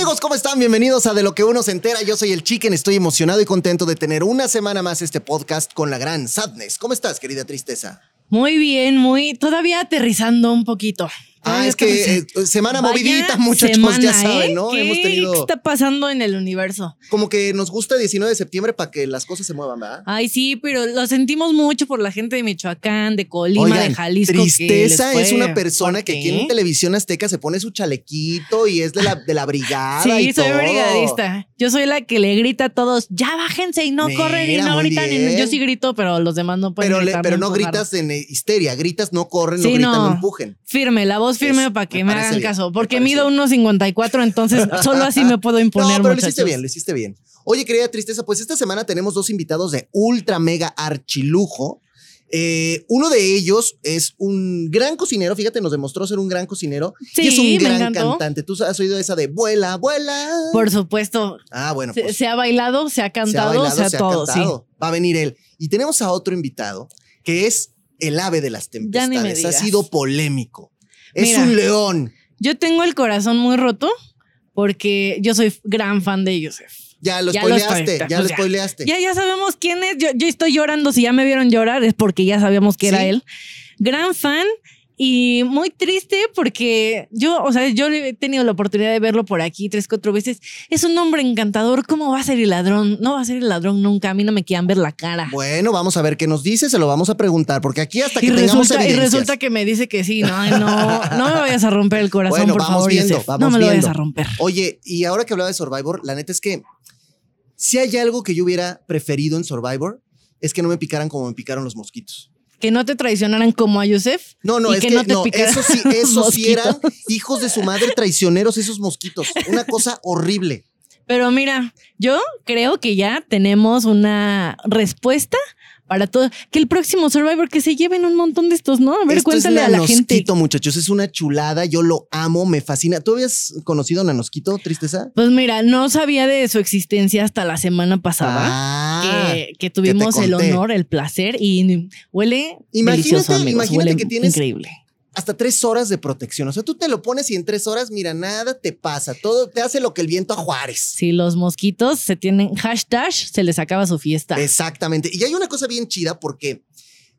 Amigos, ¿cómo están? Bienvenidos a De lo que uno se entera. Yo soy el Chicken, estoy emocionado y contento de tener una semana más este podcast con la gran Sadness. ¿Cómo estás, querida Tristeza? Muy bien, muy todavía aterrizando un poquito. Ah, es que eh, semana Vaya movidita, muchachos, semana, ya saben, ¿eh? ¿no? ¿Qué Hemos tenido está pasando en el universo? como que nos gusta 19 de septiembre para que las cosas se muevan, ¿verdad? Ay, sí, pero lo sentimos mucho por la gente de Michoacán, de Colima, Oigan, de Jalisco. Tristeza es una persona que aquí en ¿eh? televisión azteca se pone su chalequito y es de la, de la brigada. Sí, y soy todo. brigadista. Yo soy la que le grita a todos, ya bájense y no Mira, corren y no gritan. Yo sí grito, pero los demás no pueden Pero, le- pero no gritas en eh, histeria, gritas, no corren, no gritan, no, no. empujen. Firme, la voz firme Eso, para que me hagan bien, caso. Porque mido bien. 1.54, entonces solo así me puedo imponer, no, pero lo muchachos. hiciste bien, lo hiciste bien. Oye, querida Tristeza, pues esta semana tenemos dos invitados de ultra mega archilujo. Eh, uno de ellos es un gran cocinero, fíjate, nos demostró ser un gran cocinero. y es Sí, un gran encantó. cantante. ¿Tú has oído esa de vuela, vuela? Por supuesto. ah, bueno, Se, pues se ha bailado, se ha cantado, bailado, se ha se ha todo, sí. cantado. Va a venir él. Y tenemos a otro invitado que es el ave de las tempestades. Ha sido polémico. Es Mira. un león. Yo tengo el corazón muy roto porque yo soy gran fan de Yusef. Ya lo Ya spoileaste, ya pues lo ya. spoileaste. Ya, ya sabemos quién es. Yo, yo estoy llorando. Si ya me vieron llorar es porque ya sabíamos que era él. Gran fan y muy triste porque yo, o sea, yo he tenido la oportunidad de verlo por aquí tres, cuatro veces. Es un hombre encantador. ¿Cómo va a ser el ladrón? No va a ser el ladrón nunca. A mí no me quieran ver la cara. Bueno, vamos a ver qué nos dice, se lo vamos a preguntar, porque aquí hasta que Y tengamos resulta, y resulta que me dice que sí. No, no, no me vayas a romper el corazón, Bueno, por vamos favor, viendo, vamos no me lo vayas a romper. Oye, y ahora que hablaba de Survivor, la neta es que si hay algo que yo hubiera preferido en Survivor, es que no me picaran como me picaron los mosquitos. Que no te traicionaran como a Yusef. No, no, y es que, que, no te no, picaran eso sí, eso sí eran hijos de su madre traicioneros, esos mosquitos. Una cosa horrible. Pero mira, yo creo que ya tenemos una respuesta para todo. Que el próximo Survivor que se lleven un montón de estos, ¿no? A ver, Esto es cuéntale a la gente. Muchachos, es una chulada, yo lo amo, me fascina. ¿Tú habías conocido a Nanosquito, tristeza? Pues mira, no sabía de su existencia hasta la semana pasada. Ah, que, que tuvimos el honor, el placer y huele Imagínate- delicioso, amigos. imagínate huele que tienes- increíble. Hasta tres horas de protección. O sea, tú te lo pones y en tres horas, mira, nada te pasa. Todo te hace lo que el viento a Juárez. Si los mosquitos se tienen hashtag, se les acaba su fiesta. Exactamente. Y hay una cosa bien chida porque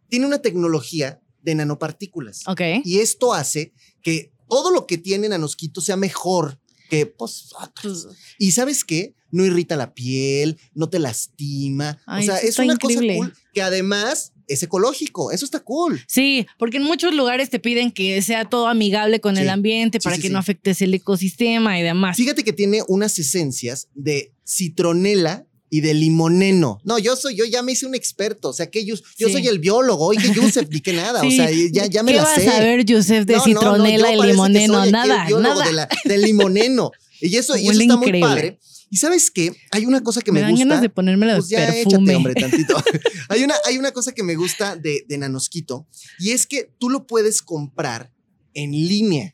tiene una tecnología de nanopartículas. Ok. Y esto hace que todo lo que tiene nanosquito sea mejor que pues, otros. Pues, Y sabes qué? No irrita la piel, no te lastima. Ay, o sea, es una increíble. cosa cool que además es ecológico. Eso está cool. Sí, porque en muchos lugares te piden que sea todo amigable con Sí. el ambiente para sí, que no afectes el ecosistema y demás. Fíjate que tiene unas esencias de citronela y de limoneno. No, yo soy, yo ya me hice un experto. O sea, que yo, yo Sí. soy el biólogo. Oye, Yusef, ni que nada. O sea, ya, ya me ¿Qué la vas sé. a ver, Yusef, de No, no, no, citronela y que limoneno? soy nada, el biólogo nada. de la- del limoneno. Y eso, y eso está muy padre. Y sabes qué? Hay una cosa que me me, dan gusta. ganas de ponérmela de Pues ya perfume. échate, hombre, tantito. hay, una, hay una cosa que me gusta de, de Nanosquito y es que tú lo puedes comprar en línea.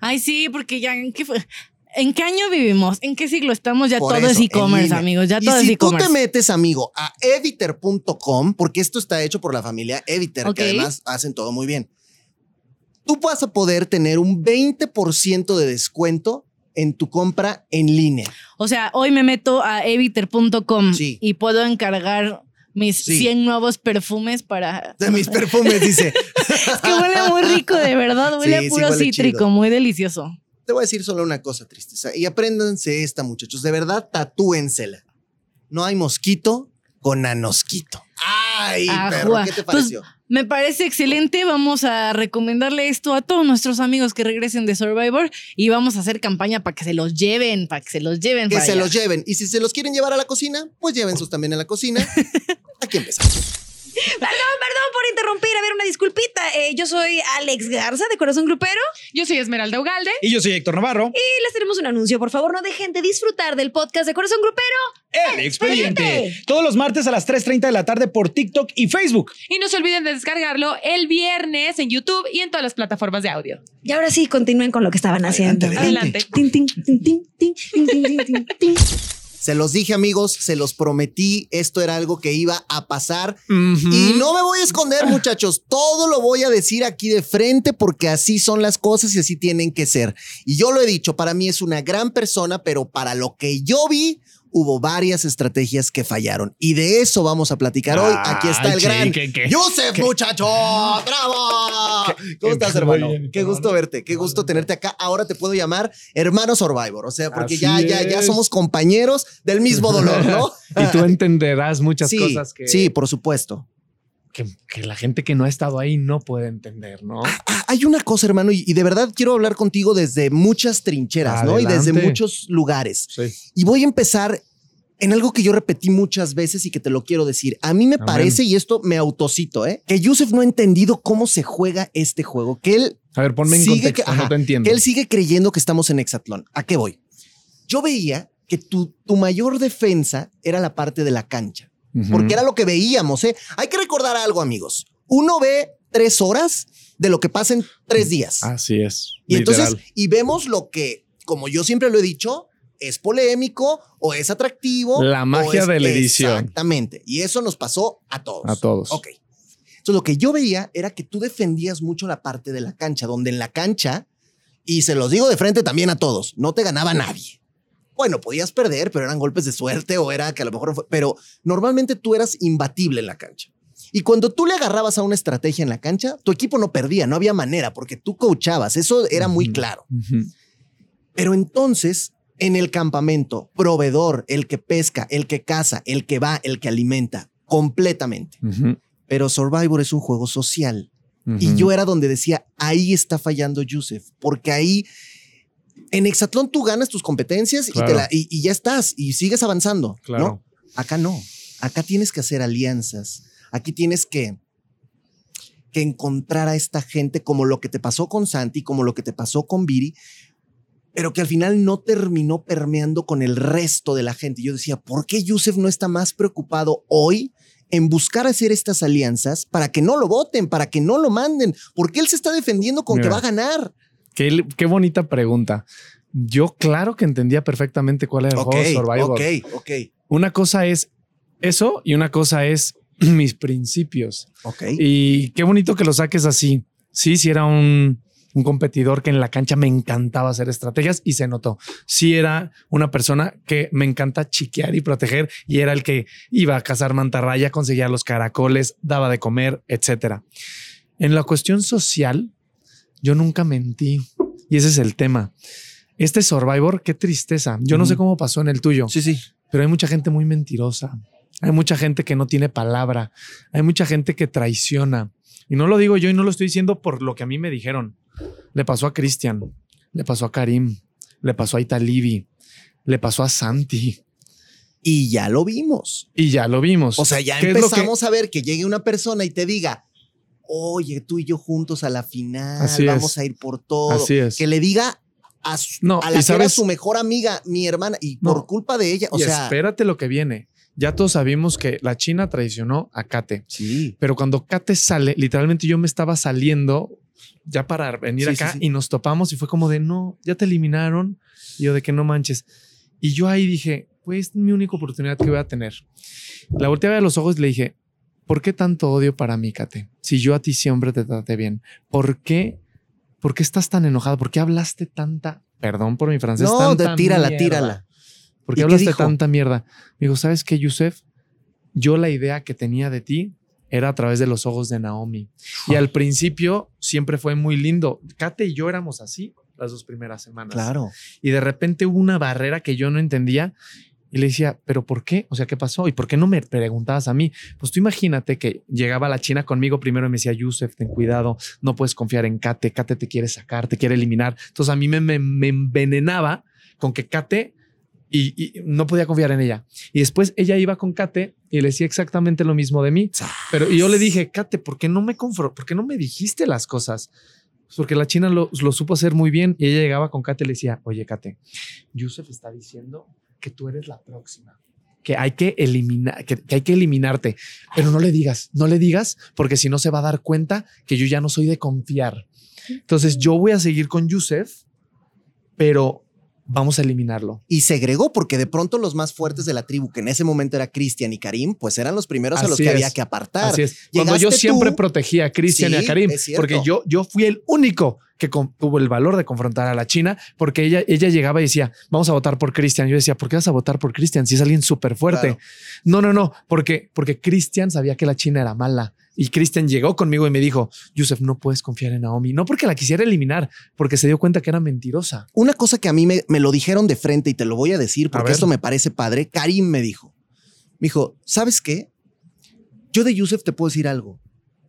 Ay, sí, porque ya ¿en qué, fue? ¿en qué año vivimos? ¿En qué siglo estamos? Ya Por todo es eso, e-commerce, amigos. Ya y todo si es tú e-commerce. te metes, amigo, a eviter.com, porque esto está hecho por la familia Eviter, Ok. que además hacen todo muy bien. Tú vas a poder tener un 20% de descuento en tu compra en línea. O sea, hoy me meto a eviter.com Sí. y puedo encargar mis Sí. 100 nuevos perfumes para... De mis perfumes, dice. Es que huele muy rico, de verdad. Huele Sí, a sí, puro cítrico, chido. muy delicioso. Te voy a decir solo una cosa, tristeza. Y apréndanse esta, muchachos. De verdad, tatúensela. No hay mosquito con nanosquito. ¡Ay, Ajua. perro! ¿Qué te Pues, pareció? Me parece excelente. Vamos a recomendarle esto a todos nuestros amigos que regresen de Survivor y vamos a hacer campaña para que se los lleven, para que se los lleven. que para se allá. los lleven. Y si se los quieren llevar a la cocina, pues llévensos también a la cocina. Aquí empezamos. Perdón, perdón por interrumpir. A ver, una disculpita. Eh, yo soy Alex Garza de Corazón Grupero Yo soy Esmeralda Ugalde. Y yo soy Héctor Navarro. y les tenemos un anuncio. Por favor, no dejen de disfrutar del podcast de Corazón Grupero. El expediente. expediente. Todos los martes a las 3.30 de la tarde por TikTok y Facebook. Y no se olviden de descargarlo el viernes en YouTube y en todas las plataformas de audio. Y ahora sí, continúen con lo que estaban haciendo. Adelante, adelante. Tin, tin, tin, Se los dije, amigos, se los prometí. Esto era algo que iba a pasar. Y no me voy a esconder, muchachos. Todo lo voy a decir aquí de frente porque así son las cosas y así tienen que ser. Y yo lo he dicho, para mí es una gran persona, pero para lo que yo vi, hubo varias estrategias que fallaron. Y de eso vamos a platicar hoy. Aquí está el gran. Yusef, muchacho. ¡Bravo! ¿Cómo estás, hermano? bien, Qué gusto verte. Qué gusto tenerte acá. Ahora te puedo llamar hermano Survivor. O sea, porque ya, ya, ya somos compañeros del mismo dolor, ¿no? y tú entenderás muchas sí, cosas que, sí, por supuesto. Que, que la gente que no ha estado ahí no puede entender, ¿no? Ah, Hay una cosa, hermano, y, y de verdad quiero hablar contigo desde muchas trincheras, ¿no? Y desde muchos lugares. Sí. Y voy a empezar en algo que yo repetí muchas veces y que te lo quiero decir. A mí me Amén. parece, y esto me autocito, ¿eh? que Yusef no ha entendido cómo se juega este juego, que él, A ver, ponme en Sigue contexto, que- ajá, no te entiendo. que él sigue creyendo que estamos en Hexatlón. ¿A qué voy? Yo veía que tu, tu mayor defensa era la parte de la cancha, Porque era lo que veíamos, ¿eh? Hay que recordar algo, amigos. Uno ve tres horas de lo que pasa en tres días. Así es. Y entonces, y vemos lo que, como yo siempre lo he dicho, es polémico o es atractivo. La magia de la edición. Exactamente. Y eso nos pasó a todos. A todos. Ok. Entonces, lo que yo veía era que tú defendías mucho la parte de la cancha, donde en la cancha, y se los digo de frente también a todos, no te ganaba nadie. Bueno, podías perder, pero eran golpes de suerte o era que a lo mejor fue, pero normalmente tú eras imbatible en la cancha. Y cuando tú le agarrabas a una estrategia en la cancha, tu equipo no perdía, no había manera, porque tú coachabas, eso era muy claro. Pero entonces, en el campamento, proveedor, el que pesca, el que caza, el que va, el que alimenta, completamente. Pero Survivor es un juego social. Y yo era donde decía, ahí está fallando Yusef, porque ahí en Hexatlón tú ganas tus competencias y, te la- y- y ya estás y sigues avanzando. Claro. ¿no? Acá no. Acá tienes que hacer alianzas. Aquí tienes que, que encontrar a esta gente como lo que te pasó con Santi, como lo que te pasó con Viri, pero que al final no terminó permeando con el resto de la gente. Yo decía, ¿por qué Yusef no está más preocupado hoy en buscar hacer estas alianzas para que no lo voten, para que no lo manden? Porque él se está defendiendo con que va a ganar. Qué, qué bonita pregunta. Yo claro que entendía perfectamente cuál era el Ok, juego Survivor. ok, ok, Una cosa es eso y una cosa es mis principios. ok. Y qué bonito que lo saques así. Sí, sí era un, un competidor que en la cancha me encantaba hacer estrategias y se notó. Sí era una persona que me encanta chiquear y proteger y era el que iba a cazar mantarraya, conseguía los caracoles, daba de comer, etcétera. En la cuestión social, yo nunca mentí y ese es el tema. Este Survivor, qué tristeza. Yo no sé cómo pasó en el tuyo Sí, sí. pero hay mucha gente muy mentirosa. Hay mucha gente que no tiene palabra. Hay mucha gente que traiciona. Y no lo digo yo y no lo estoy diciendo por lo que a mí me dijeron. Le pasó a Cristian, le pasó a Karim, le pasó a Italibi, le pasó a Santi. Y ya lo vimos. Y ya lo vimos. O sea, ya ¿Qué es lo que- empezamos a ver que llegue una persona y te diga, oye, tú y yo juntos a la final, Así vamos es. a ir por todo. Así es. Que le diga a, su- No, a la que era su mejor amiga, mi hermana, y No. por culpa de ella, o y sea, espérate lo que viene. Ya todos sabemos que la China traicionó a Kate. sí. Pero cuando Kate sale, literalmente yo me estaba saliendo ya para venir Sí, acá sí. y nos topamos y fue como de no, ya te eliminaron. Y yo de que no manches. Y yo ahí dije, pues es mi única oportunidad que voy a tener. La volteé a ver los ojos y le dije, ¿por qué tanto odio para mí, Kate? Si yo a ti siempre te traté bien. ¿Por qué? ¿Por qué estás tan enojado? ¿Por qué hablaste tanta, perdón por mi francés, No, tanta de- tírala, mierda? tírala. ¿Por ¿Y qué hablaste tanta mierda? Me dijo, ¿sabes qué, Yusef? Yo la idea que tenía de ti era a través de los ojos de Naomi. Y al principio siempre fue muy lindo. Kate y yo éramos así las dos primeras semanas. Claro. Y de repente hubo una barrera que yo no entendía y le decía, ¿pero por qué? O sea, ¿qué pasó? ¿Y por qué no me preguntabas a mí? Pues tú imagínate que llegaba la China conmigo primero y me decía, Yusef, ten cuidado, no puedes confiar en Kate, Kate te quiere sacar, te quiere eliminar. Entonces a mí me, me, me envenenaba con que Kate y, y no podía confiar en ella. Y después ella iba con Kate y le decía exactamente lo mismo de mí. Pero y yo le dije, Kate, ¿por qué no me confro? ¿Por qué no me dijiste las cosas? Pues porque la china lo, lo supo hacer muy bien y ella llegaba con Kate y le decía, oye, Kate, Yusef está diciendo que tú eres la próxima, que hay que eliminar, que, que hay que eliminarte, pero no le digas, no le digas, porque si no se va a dar cuenta que yo ya no soy de confiar. Entonces yo voy a seguir con Yusef, pero vamos a eliminarlo. Y segregó porque de pronto los más fuertes de la tribu, que en ese momento era Cristian y Karim, pues eran los primeros a los que es. había que apartar. Así es. Cuando yo siempre tú- protegía a Cristian y a Karim, porque yo, yo fui el único que tuvo el valor de confrontar a la China, porque ella, ella llegaba y decía, vamos a votar por Cristian. Yo decía, ¿por qué vas a votar por Cristian si es alguien súper fuerte? Claro. No, no, no, porque, porque Cristian sabía que la China era mala. Y Cristian llegó conmigo y me dijo, Yusef, no puedes confiar en Naomi. No porque la quisiera eliminar, porque se dio cuenta que era mentirosa. Una cosa que a mí me, me lo dijeron de frente y te lo voy a decir porque esto me parece padre. Karim me dijo, me dijo, ¿sabes qué? Yo de Yusef te puedo decir algo,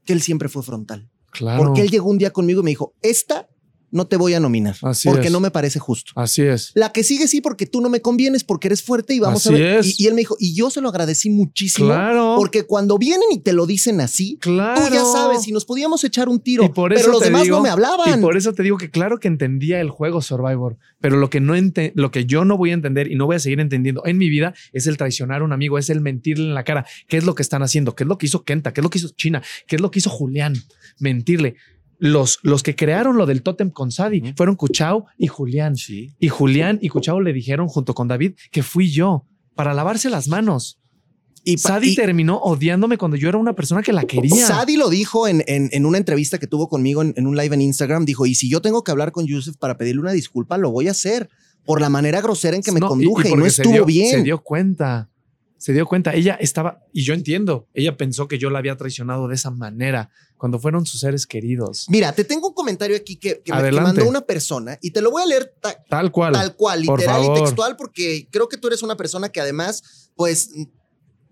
que él siempre fue frontal. Porque él llegó un día conmigo y me dijo, esta no te voy a nominar Así porque es. no me parece justo. Así es. La que sigue sí porque tú no me convienes porque eres fuerte y vamos Así a ver. es. Y, y él me dijo, y yo se lo agradecí muchísimo Claro. porque cuando vienen y te lo dicen así, claro. tú ya sabes, y nos podíamos echar un tiro, Y por eso pero los demás digo- no me hablaban. Y por eso te digo que claro que entendía el juego Survivor, pero lo que no ente- lo que yo no voy a entender y no voy a seguir entendiendo en mi vida es el traicionar a un amigo, es el mentirle en la cara. ¿Qué es lo que están haciendo? ¿Qué es lo que hizo Kenta? ¿Qué es lo que hizo China? ¿Qué es lo que hizo Julián? Mentirle. Los, los que crearon lo del tótem con Sadi fueron Cuchao y Julián. Sí. Y Julián y Cuchao le dijeron junto con David que fui yo para lavarse las manos. Y, Sadi y- terminó odiándome cuando yo era una persona que la quería. Sadi lo dijo en, en- en una entrevista que tuvo conmigo en, en un live en Instagram. Dijo: Y si yo tengo que hablar con Yusef para pedirle una disculpa, lo voy a hacer por la manera grosera en que me No, y- y conduje y, no estuvo dio- bien. Se dio cuenta. Se dio cuenta. Ella estaba, y yo entiendo, ella pensó que yo la había traicionado de esa manera cuando fueron sus seres queridos. Mira, te tengo un comentario aquí que, que me que mandó una persona y te lo voy a leer ta- Tal cual. tal cual, literal y textual, porque creo que tú eres una persona que además, pues,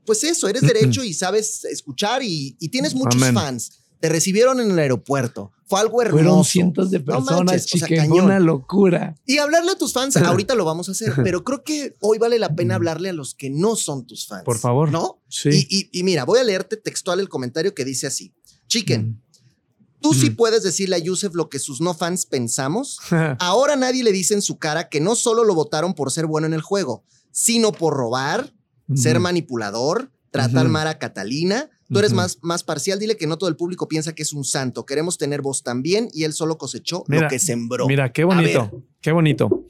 pues eso, eres derecho y sabes escuchar y, y tienes muchos Amén. fans. Te recibieron en el aeropuerto. Fue algo hermoso. Fueron cientos de No personas, manches, o sea, chique, fue cañón. una locura. Y hablarle a tus fans, ahorita lo vamos a hacer, pero creo que hoy vale la pena hablarle a los que no son tus fans. Por favor. ¿No? Sí. Y, y- y mira, voy a leerte textual el comentario que dice así. Chicken, Mm. tú sí puedes decirle a Yusef lo que sus no fans pensamos. Ahora nadie le dice en su cara que no solo lo votaron por ser bueno en el juego, sino por robar, ser manipulador, tratar mal a Catalina. Tú eres más, más parcial. Dile que no todo el público piensa que es un santo. Queremos tener voz también y él solo cosechó Mira, lo que sembró. Mira, qué bonito. Qué bonito.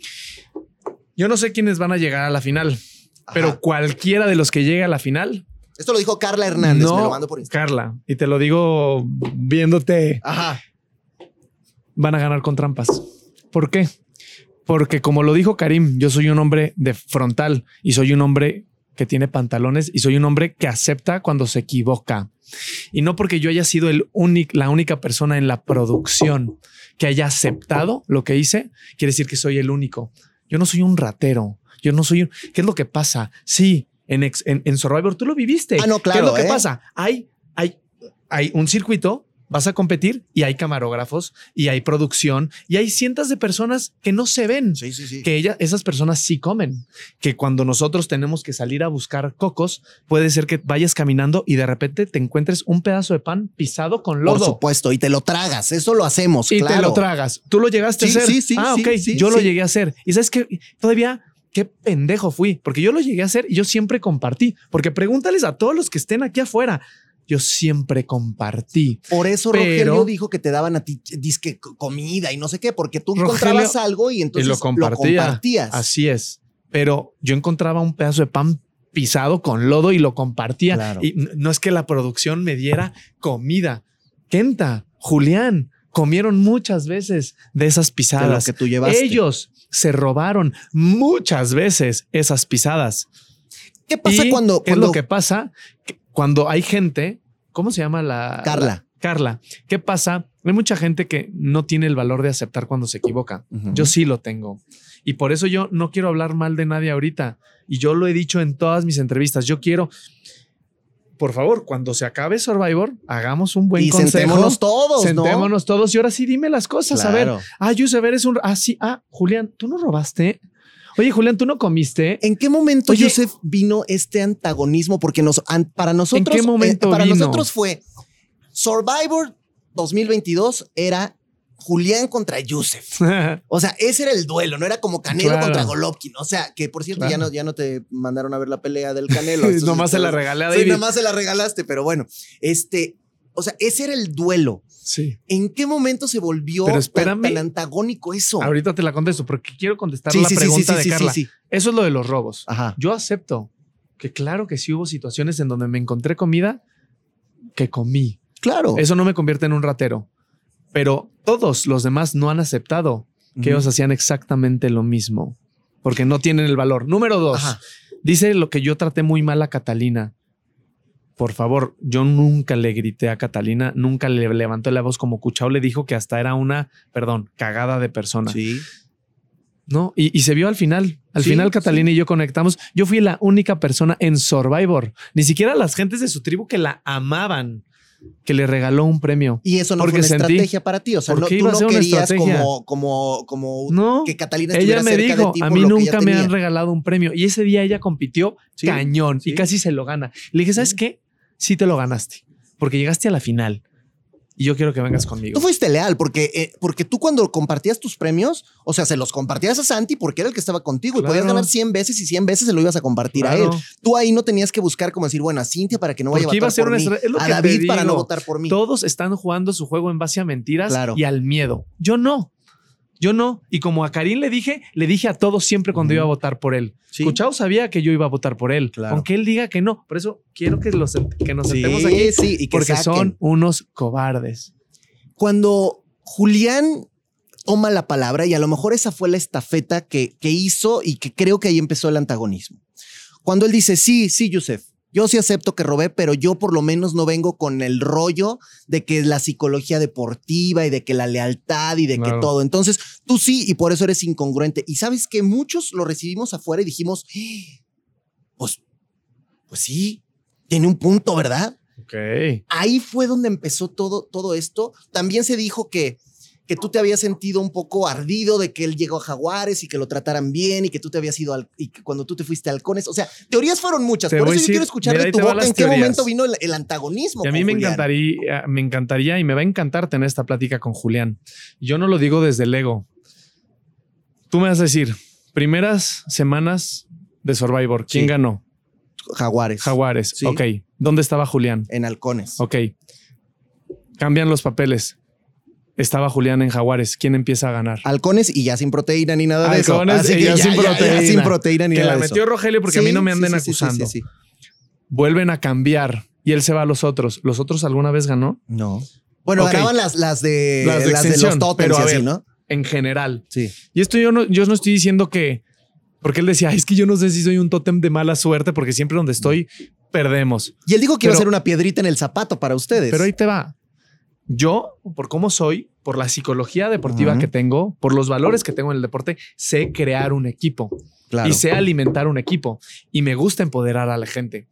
Yo no sé quiénes van a llegar a la final, Ajá. pero cualquiera de los que llegue a la final. Esto lo dijo Carla Hernández. no, me lo mando por Instagram. Carla, y te lo digo viéndote. Ajá. van a ganar con trampas. ¿Por qué? Porque como lo dijo Karim, yo soy un hombre de frontal y soy un hombre que tiene pantalones y soy un hombre que acepta cuando se equivoca. Y no porque yo haya sido el únic- la única persona en la producción que haya aceptado lo que hice, quiere decir que soy el único. Yo no soy un ratero. Yo no soy un... ¿Qué es lo que pasa? Sí, en, en, en Survivor tú lo viviste. Ah, no, ¿Qué es claro, lo que ¿eh? pasa? Hay, hay, hay un circuito, vas a competir y hay camarógrafos y hay producción y hay cientos de personas que no se ven. Sí, sí, sí. Que ella, esas personas sí comen. Que cuando nosotros tenemos que salir a buscar cocos, puede ser que vayas caminando y de repente te encuentres un pedazo de pan pisado con Por lodo. supuesto. Y te lo tragas. Eso lo hacemos. y claro. te lo tragas. Tú lo llegaste a hacer. sí, sí, ah, ok. sí, yo lo llegué a hacer. Y sabes que todavía qué pendejo fui, porque yo lo llegué a hacer y yo siempre compartí. Porque pregúntales a todos los que estén aquí afuera. Yo siempre compartí. Por eso Pero- Rogelio dijo que te daban a ti disque co- comida y no sé qué, porque tú Rogelio- encontrabas algo y entonces y lo compartía. compartías. Así es. Pero yo encontraba un pedazo de pan pisado con lodo y lo compartía. Claro. Y no es que la producción me diera comida. Kenta, Julián, comieron muchas veces de esas de pisadas. que tú llevaste. Ellos se robaron muchas veces esas pisadas. ¿Qué pasa ¿Y cuando, ¿Qué es lo que pasa? Que Cuando hay gente, ¿cómo se llama la? Carla. la- Carla. ¿Qué pasa? Hay mucha gente que no tiene el valor de aceptar cuando se equivoca. Yo sí lo tengo. Y por eso yo no quiero hablar mal de nadie ahorita. Y yo lo he dicho en todas mis entrevistas. Yo quiero, por favor, cuando se acabe Survivor, hagamos un buen y consejo. sentémonos todos, ¿no? Sentémonos todos y ahora sí dime las cosas. A ver, ah, Yusef, eres un... Ah, sí, ah, Julián, ¿tú no robaste? Oye, Julián, ¿tú no comiste? ¿En qué momento, Oye- Joseph, vino este antagonismo? Porque nos, an- para nosotros, qué momento eh, para vino? nosotros fue Survivor 2022 era Julián contra Yusef. O sea, ese era el duelo, no era como Canelo Claro. contra Golovkin. O sea, que por cierto, ya, no, ya no te mandaron a ver la pelea del Canelo. Nomás se la regalé a Sí, David. nomás se la regalaste, pero bueno, este, O sea, ese era el duelo. Sí. ¿En qué momento se volvió tan, antagónico eso? Ahorita te la contesto porque quiero contestar Sí, la sí, pregunta sí, de sí, sí, Carla. sí. Eso es lo de los robos. Ajá. Yo acepto que claro que sí hubo situaciones en donde me encontré comida que comí. Claro. Eso no me convierte en un ratero. Pero todos los demás no han aceptado que ellos hacían exactamente lo mismo. Porque no tienen el valor. Número dos. Ajá. Dice lo que yo traté muy mal a Catalina. Por favor, yo nunca le grité a Catalina, nunca le levantó la voz como Cuchao le dijo que hasta era una, perdón, cagada de persona. Sí. ¿no? Y, y se vio al final. Al Sí, final, Catalina y yo conectamos. Yo fui la única persona en Survivor, ni siquiera las gentes de su tribu que la amaban, que le regaló un premio. Y eso no Porque fue una sentí- estrategia para ti. O sea, ¿Por no, tú no querías estrategia? como, como, como No, que Catalina ella me cerca de dijo, ti a mí nunca me han tenía". regalado un premio. Y ese día ella compitió Sí, cañón sí. y casi se lo gana. Le dije, ¿sabes qué? Sí te lo ganaste, porque llegaste a la final. Y yo quiero que vengas conmigo. Tú fuiste leal porque, eh, porque tú cuando compartías tus premios, o sea, se los compartías a Santi porque era el que estaba contigo y podías ganar 100 veces y 100 veces se lo ibas a compartir a él. Tú ahí no tenías que buscar como decir, bueno, a Cintia para que no vaya a Porque iba votar a ser por una mí, a David para no votar por mí. Todos están jugando su juego en base a mentiras Claro. y al miedo. Yo no. Yo no. Y como a Karim le dije, le dije a todos siempre cuando iba a votar por él. Sí. Cuchao sabía que yo iba a votar por él. Claro. Aunque él diga que no. Por eso quiero que, los, que nos Sí, sentemos aquí. sí, y que porque saquen. son unos cobardes. Cuando Julián toma la palabra y a lo mejor esa fue la estafeta que, que hizo y que creo que ahí empezó el antagonismo. Cuando él dice, sí, sí, Yusef, yo sí acepto que robé, pero yo por lo menos no vengo con el rollo de que la psicología deportiva y de que la lealtad y de que todo. Entonces, tú sí y por eso eres incongruente. Y sabes que muchos lo recibimos afuera y dijimos, "Ah, pues, pues sí, tiene un punto, ¿verdad? Ok. ahí fue donde empezó todo, todo esto. También se dijo que, que tú te habías sentido un poco ardido de que él llegó a Jaguares y que lo trataran bien y que tú te habías ido al, y que cuando tú te fuiste a Halcones. O sea, teorías fueron muchas. Te Por eso yo quiero escuchar de tu boca en qué momento vino el, el antagonismo. Y a mí me Julián. encantaría, me encantaría y me va a encantar tener esta plática con Julián. Yo no lo digo desde el ego. Tú me vas a decir, primeras semanas de Survivor, ¿quién Sí. ganó? Jaguares. Jaguares. Sí. Ok. ¿Dónde estaba Julián? En Halcones. Ok. Cambian los papeles. Estaba Julián en Jaguares. ¿Quién empieza a ganar? Halcones y ya sin proteína ni nada de eso. Halcones y ya sin proteína. sin proteína ni que nada la de eso. metió Rogelio porque a mí no me anden sí, sí, sí, acusando. Vuelven a cambiar y él se va a los otros. ¿Los otros alguna vez ganó? No. Bueno, Ok. ganaban las, las de, Las las de de, los totems pero así. ¿no? En general. Sí. Y esto yo no, yo no estoy diciendo que. Porque él decía, es que yo no sé si soy un tótem de mala suerte, porque siempre donde estoy perdemos. Y él dijo que iba a ser una piedrita en el zapato para ustedes. Pero ahí te va. Yo, por cómo soy, por la psicología deportiva que tengo, por los valores que tengo en el deporte, sé crear un equipo claro. y sé alimentar un equipo y me gusta empoderar a la gente.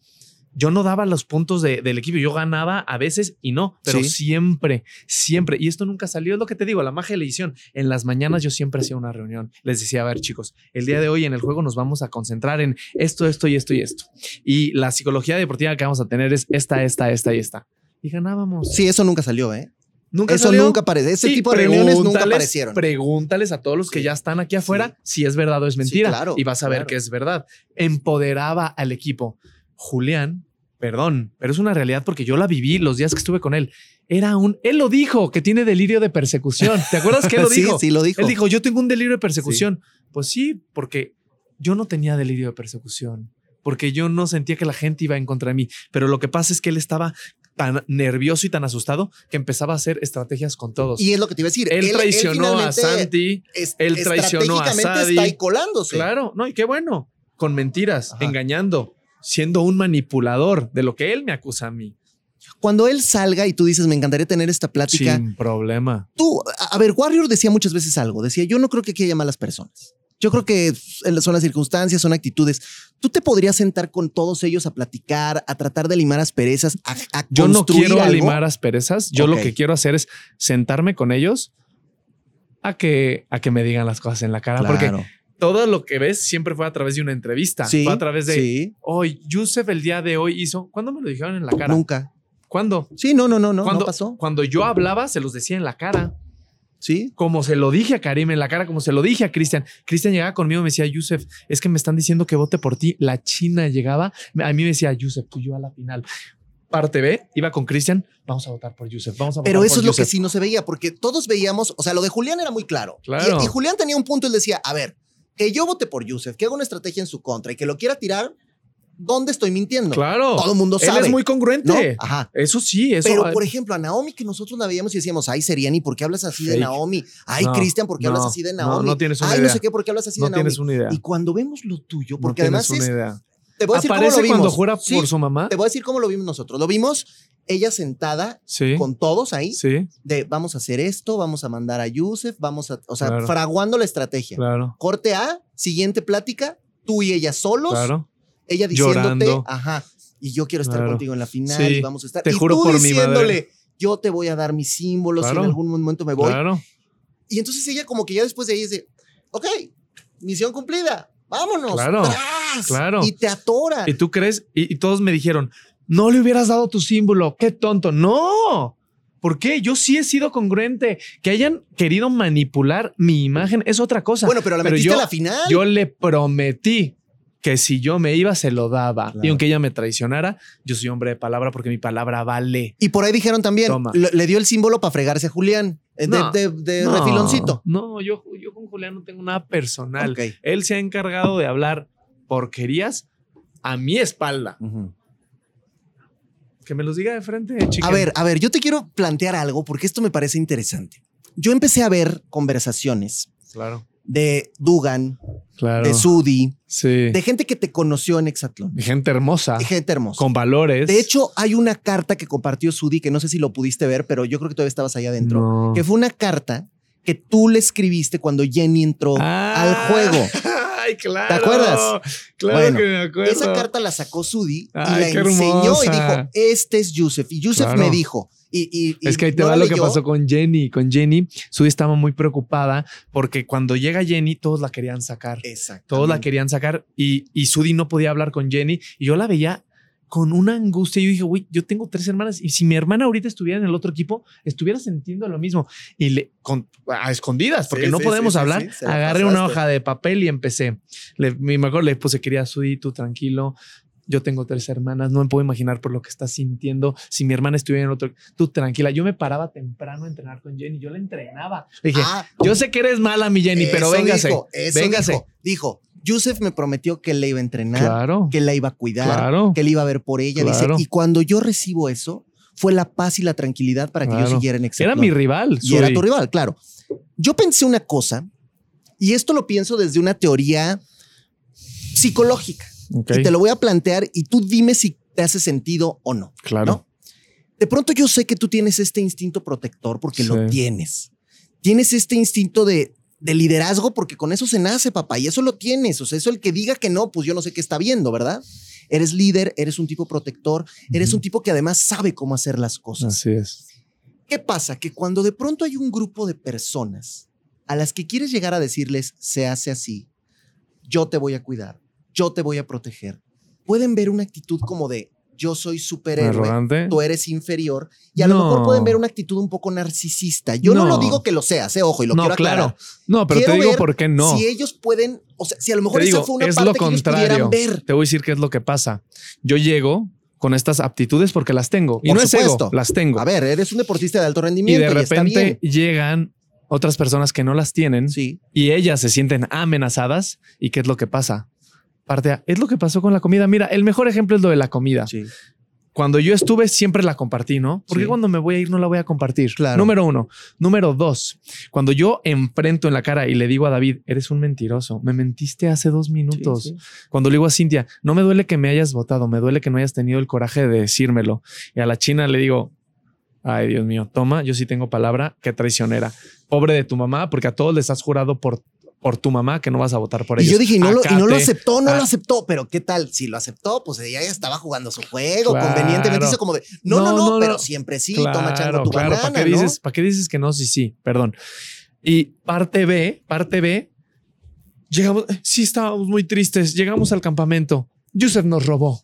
Yo no daba los puntos de- del equipo, yo ganaba a veces y no, pero Sí. siempre, siempre. Y esto nunca salió, es lo que te digo, la magia de la edición. En las mañanas yo siempre hacía una reunión. Les decía, a ver chicos, el día de hoy en el juego nos vamos a concentrar en esto, esto y esto y esto. Y la psicología deportiva que vamos a tener es esta, esta, esta y esta. Y ganábamos. Sí, eso nunca salió, ¿eh? Nunca Eso salió. nunca aparece. Ese Sí, tipo de reuniones nunca aparecieron. Pregúntales a todos los que Sí. ya están aquí afuera si es verdad o es Sí, mentira. claro, y vas a ver claro. que es verdad. Empoderaba al equipo. Julián, perdón, pero es una realidad porque yo la viví los días que estuve con él. Era un. Él lo dijo que tiene delirio de persecución. ¿Te acuerdas que él lo sí, dijo? sí, lo dijo. Él dijo: Yo tengo un delirio de persecución. Pues sí, porque yo no tenía delirio de persecución. Porque yo no sentía que la gente iba en contra de mí. Pero lo que pasa es que él estaba tan nervioso y tan asustado que empezaba a hacer estrategias con todos. Y es lo que te iba a decir. él, traicionó a Santi. es- él traicionó a Sadi. está ahí colándose. Claro, no, y qué bueno. Con mentiras, Ajá. engañando, siendo un manipulador de lo que él me acusa a mí. Cuando él salga y tú dices, me encantaría tener esta plática, Sin problema. tú, a a ver, Warrior decía muchas veces algo. Decía, yo no creo que aquí haya malas personas. Yo creo que son las circunstancias, son actitudes. Tú te podrías sentar con todos ellos a platicar, a tratar de limar asperezas, a, a Yo no quiero algo? limar asperezas. Yo lo que quiero hacer es sentarme con ellos a que, a que me digan las cosas en la cara. Porque todo lo que ves siempre fue a través de una entrevista. Sí, fue a través de, sí, hoy, Yusef el día de hoy hizo. ¿Cuándo me lo dijeron en la cara? nunca. ¿Cuándo? Sí, no, no, no, no, ¿Cuándo no pasó. Cuando yo hablaba, se los decía en la cara. Sí, como se lo dije a Karim en la cara, como se lo dije a Cristian. Cristian llegaba conmigo y me decía, Yusef, es que me están diciendo que vote por ti. La China llegaba, a mí me decía, Yusef, tú y yo a la final. parte B, iba con Cristian, vamos a votar por Yusef, vamos a Pero votar eso por es lo que sí no se veía, porque todos veíamos, o sea, lo de Julián era muy claro. Claro. Y, y Julián tenía un punto, él decía, a ver, que yo vote por Yusef, que haga una estrategia en su contra y que lo quiera tirar, ¿dónde estoy mintiendo? Claro. Todo el mundo Él sabe. es muy congruente. ¿no? Ajá. Eso sí, eso. Pero, por ejemplo, a Naomi, que nosotros la veíamos y decíamos, ay, Seriani, ¿por qué hablas así de. Naomi? Ay, No, Cristian, ¿por qué hablas no, así de no, Naomi? no tienes una ay, no sé qué, ¿por qué hablas así no de Naomi? tienes una idea. Y cuando vemos lo tuyo, no porque además una es, idea. te voy a decir cómo lo Aparece vimos. cuando jura Sí, por su mamá. Te voy a decir cómo lo vimos nosotros. Lo vimos ella sentada Sí. con todos ahí, Sí, de vamos a hacer esto, vamos a mandar a Yusef, vamos a, o sea, Claro. fraguando la estrategia. claro. Corte A, siguiente plática, tú y ella solos, Claro. Ella diciéndote, Llorando. ajá, y yo quiero estar Claro. contigo en la final Sí, y vamos a estar. te y juro tú por mi diciéndole, madre. yo te voy a dar mis símbolos y Claro. en algún momento me voy. Claro. Y entonces ella como que ya después de ahí dice, ok, misión cumplida, vámonos. Claro, ¡tras! claro. Y te atora. Y tú crees, y, y todos me dijeron, no le hubieras dado tu símbolo, qué tonto. No. ¿Por qué? Yo sí he sido congruente. Que hayan querido manipular mi imagen es otra cosa. bueno, pero la metiste yo, a la final. yo le prometí que si yo me iba, se lo daba. Claro. Y aunque ella me traicionara, yo soy hombre de palabra porque mi palabra vale. y por ahí dijeron también, le, le dio el símbolo para fregarse a Julián, eh, de, No, de- de No, refiloncito. No, yo, yo con Julián no tengo nada personal. Él se ha encargado de hablar porquerías a mi espalda. Que me los diga de frente, chica. A ver, a ver, yo te quiero plantear algo porque esto me parece interesante. Yo empecé a ver conversaciones Claro, de Dugan, claro. de Sudi, Sí. de gente que te conoció en Exatlón, De gente hermosa. de gente hermosa. Con valores. De hecho, hay una carta que compartió Sudi que no sé si lo pudiste ver, pero yo creo que todavía estabas ahí adentro. No. Que fue una carta que tú le escribiste cuando Jenny entró Ah. al juego. Ay, claro. ¿Te acuerdas? Claro Bueno, que me acuerdo. Esa carta la sacó Sudi Ay, y la enseñó y dijo: Este es Yusef. Y Yusef Claro. me dijo. Y, y- y Es que ahí te no va lo que pasó con Jenny. Con Jenny, Sudi estaba muy preocupada porque cuando llega Jenny, todos la querían sacar. Exacto. Todos la querían sacar y, y Sudi no podía hablar con Jenny. Y yo la veía con una angustia. Yo dije, güey, yo tengo tres hermanas y si mi hermana ahorita estuviera en el otro equipo, estuviera sintiendo lo mismo. Y le, con, a escondidas, porque Sí, no sí, podemos sí, hablar. Agarré una hoja de papel y empecé. Le, mi mejor le puse, quería Sudi, tú tranquilo. Yo tengo tres hermanas, no me puedo imaginar por lo que estás sintiendo. Si mi hermana estuviera en otro, tú tranquila. Yo me paraba temprano a entrenar con Jenny, yo la entrenaba. Le dije, Ah, yo sé que eres mala, mi Jenny, pero véngase. dijo, véngase. Dijo, dijo, Yusef me prometió que le iba a entrenar, Claro, que la iba a cuidar, claro. que le iba a ver por ella. Claro. Dice, y cuando yo recibo eso, fue la paz y la tranquilidad para que yo siguiera en Era Exatlón. mi rival. Y era tu rival, claro. Yo pensé una cosa, y esto lo pienso desde una teoría psicológica. Y te lo voy a plantear y tú dime si te hace sentido o no. Claro. ¿no? De pronto yo sé que tú tienes este instinto protector porque lo tienes. Tienes este instinto de, de liderazgo porque con eso se nace, papá, y eso lo tienes. O sea, eso el que diga que no, pues yo no sé qué está viendo, ¿verdad? Eres líder, eres un tipo protector, eres un tipo que además sabe cómo hacer las cosas. Así es. ¿Qué pasa? Que cuando de pronto hay un grupo de personas a las que quieres llegar a decirles, se hace así, yo te voy a cuidar, yo te voy a proteger, pueden ver una actitud como de, yo soy superhéroe, Arrogante. tú eres inferior, y a lo No. mejor pueden ver una actitud un poco narcisista. Yo no, No. lo digo que lo seas, eh, ojo, y lo no, quiero aclarar. claro. No, pero Quiero te digo por qué no. Si ellos pueden, o sea, si a lo mejor Te esa digo, fue una es parte lo que ellos contrario. pudieran ver. Te voy a decir qué es lo que pasa. Yo llego con estas aptitudes porque las tengo. Y Por no es supuesto. ego, las tengo. A ver, eres un deportista de alto y rendimiento. de está repente bien. llegan otras personas que no las tienen Sí. y ellas se sienten amenazadas. ¿Y qué es lo que pasa? Parte A, es lo que pasó con la comida. Mira, el mejor ejemplo es lo de la comida. Sí. Cuando yo estuve, siempre la compartí, ¿no? Porque Sí. cuando me voy a ir, no la voy a compartir. Claro. Número uno. Número dos. Cuando yo enfrento en la cara y le digo a David, eres un mentiroso, me mentiste hace dos minutos. Sí, sí. Cuando le digo a Cintia, no me duele que me hayas votado, me duele que no hayas tenido el coraje de decírmelo. Y a la China le digo, ay Dios mío, toma, yo sí tengo palabra, qué traicionera. Pobre de tu mamá, porque a todos les has jurado por, por tu mamá que no vas a votar por Y ellos. yo dije, y no, lo, y no lo aceptó, no Ah. lo aceptó, pero ¿qué tal? Si lo aceptó, pues ella ya estaba jugando su juego, Claro. convenientemente hizo como de, no, no, No, no, no, pero no. siempre sí, toma chango tu claro, banana, ¿para qué ¿no? dices, ¿para qué dices que no? Sí, sí, perdón. Y parte B, parte B, llegamos, sí estábamos muy tristes, llegamos al campamento, Yusef nos robó.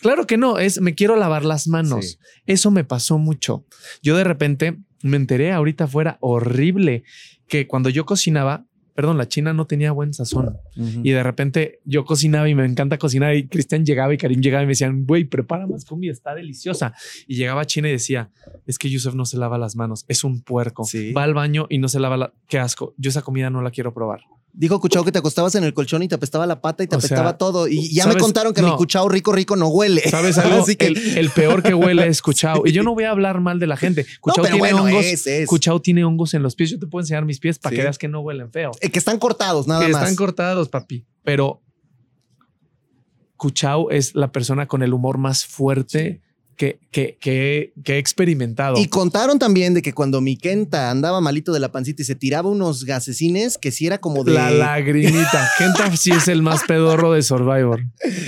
Claro que no, es me quiero lavar las manos. Sí. Eso me pasó mucho. Yo de repente me enteré ahorita fuera horrible que cuando yo cocinaba, perdón, la china no tenía buen sazón. Y de repente yo cocinaba y me encanta cocinar y Cristian llegaba y Karim llegaba y me decían, güey, prepara más comida, está deliciosa. Y llegaba China y decía, es que Yusef no se lava las manos, es un puerco. Sí. Va al baño y no se lava la... Qué asco, yo esa comida no la quiero probar. Dijo Cuchao que te acostabas en el colchón y te apestaba la pata y te O sea, apestaba todo. Y ya me contaron que mi No. Cuchao rico, rico no huele. ¿Sabes algo? Así que- el, el peor que huele es Cuchao. Y yo no voy a hablar mal de la gente. Cuchao tiene bueno, hongos. es, es. Cuchao tiene hongos en los pies. Yo te puedo enseñar mis pies para Sí. que veas que no huelen feo. Eh, que están cortados, nada que más. están cortados, papi. Pero Cuchao es la persona con el humor más fuerte que, que, que, que he experimentado. Y contaron también de que cuando mi Kenta andaba malito de la pancita y se tiraba unos gasecines, que sí era como de. La lagrimita. Kenta sí es el más pedorro de Survivor.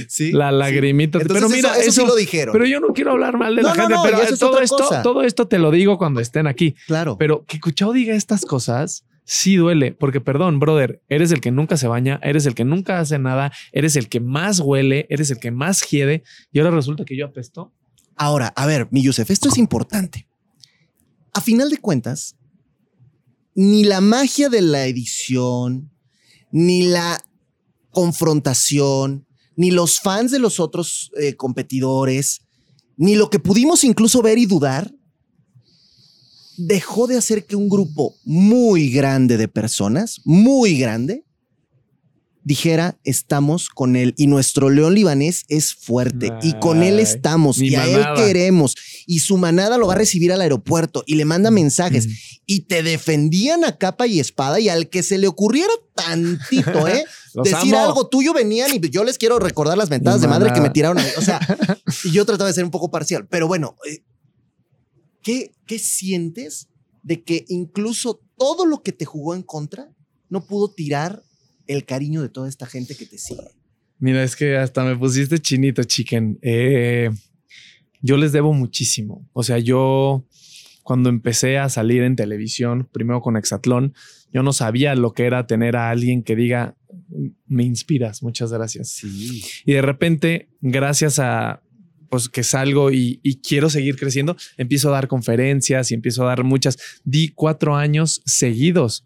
Sí, La sí. lagrimita. Entonces, pero mira, eso, eso eso, sí lo dijeron. pero yo no quiero hablar mal de No, la no, gente, no, pero es todo esto, cosa. todo esto te lo digo cuando estén aquí. claro. Pero que Cuchao diga estas cosas sí duele, porque perdón, brother, eres el que nunca se baña, eres el que nunca hace nada, eres el que más huele, eres el que más hiede y ahora resulta que yo apesto. Ahora, a ver, mi Yusef, esto es importante. A final de cuentas, ni la magia de la edición, ni la confrontación, ni los fans de los otros eh, competidores, ni lo que pudimos incluso ver y dudar, dejó de hacer que un grupo muy grande de personas, muy grande, dijera, estamos con él y nuestro león libanés es fuerte y con él estamos y a él queremos y su manada lo va a recibir al aeropuerto y le manda mensajes Mm. y te defendían a capa y espada y al que se le ocurriera tantito, ¿eh? Decir amo. algo tuyo venían y yo les quiero recordar las mentadas Mi de madre que me tiraron a mí. O sea, y yo trataba de ser un poco parcial, pero bueno, eh, ¿qué, ¿qué sientes de que incluso todo lo que te jugó en contra no pudo tirar el cariño de toda esta gente que te sigue? Mira, es que hasta me pusiste chinito, chicken. Eh, yo les debo muchísimo. O sea, yo cuando empecé a salir en televisión, primero con Exatlón, yo no sabía lo que era tener a alguien que diga, me inspiras, muchas gracias. Sí. Y de repente, gracias a pues que salgo y, y quiero seguir creciendo, empiezo a dar conferencias y empiezo a dar muchas. Di cuatro años seguidos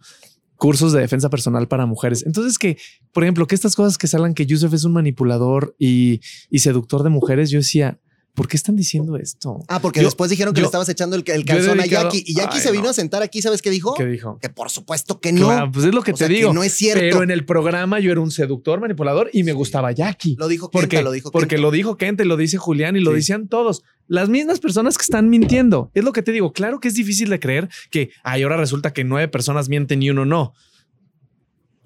cursos de defensa personal para mujeres. Entonces que, por ejemplo, que estas cosas que salgan que Yusuf es un manipulador y, y seductor de mujeres, yo decía, ¿por qué están diciendo esto? Ah, porque Yo- después dijeron que yo- le estabas echando el, el calzón dedicado- a Jackie y Jackie Ay, se vino no. a sentar aquí, ¿sabes qué dijo? ¿Qué dijo? Que por supuesto que no. Claro, pues es lo que O te sea, que digo. no es cierto. Pero en el programa yo era un seductor, manipulador y me gustaba Jackie. Lo dijo Porque, Kenta, lo dijo porque Kenta. lo dijo Kente, lo dice Julián y lo Sí. decían todos. Las mismas personas que están mintiendo. Es lo que te digo. Claro que es difícil de creer que ay, ahora resulta que nueve personas mienten y uno no.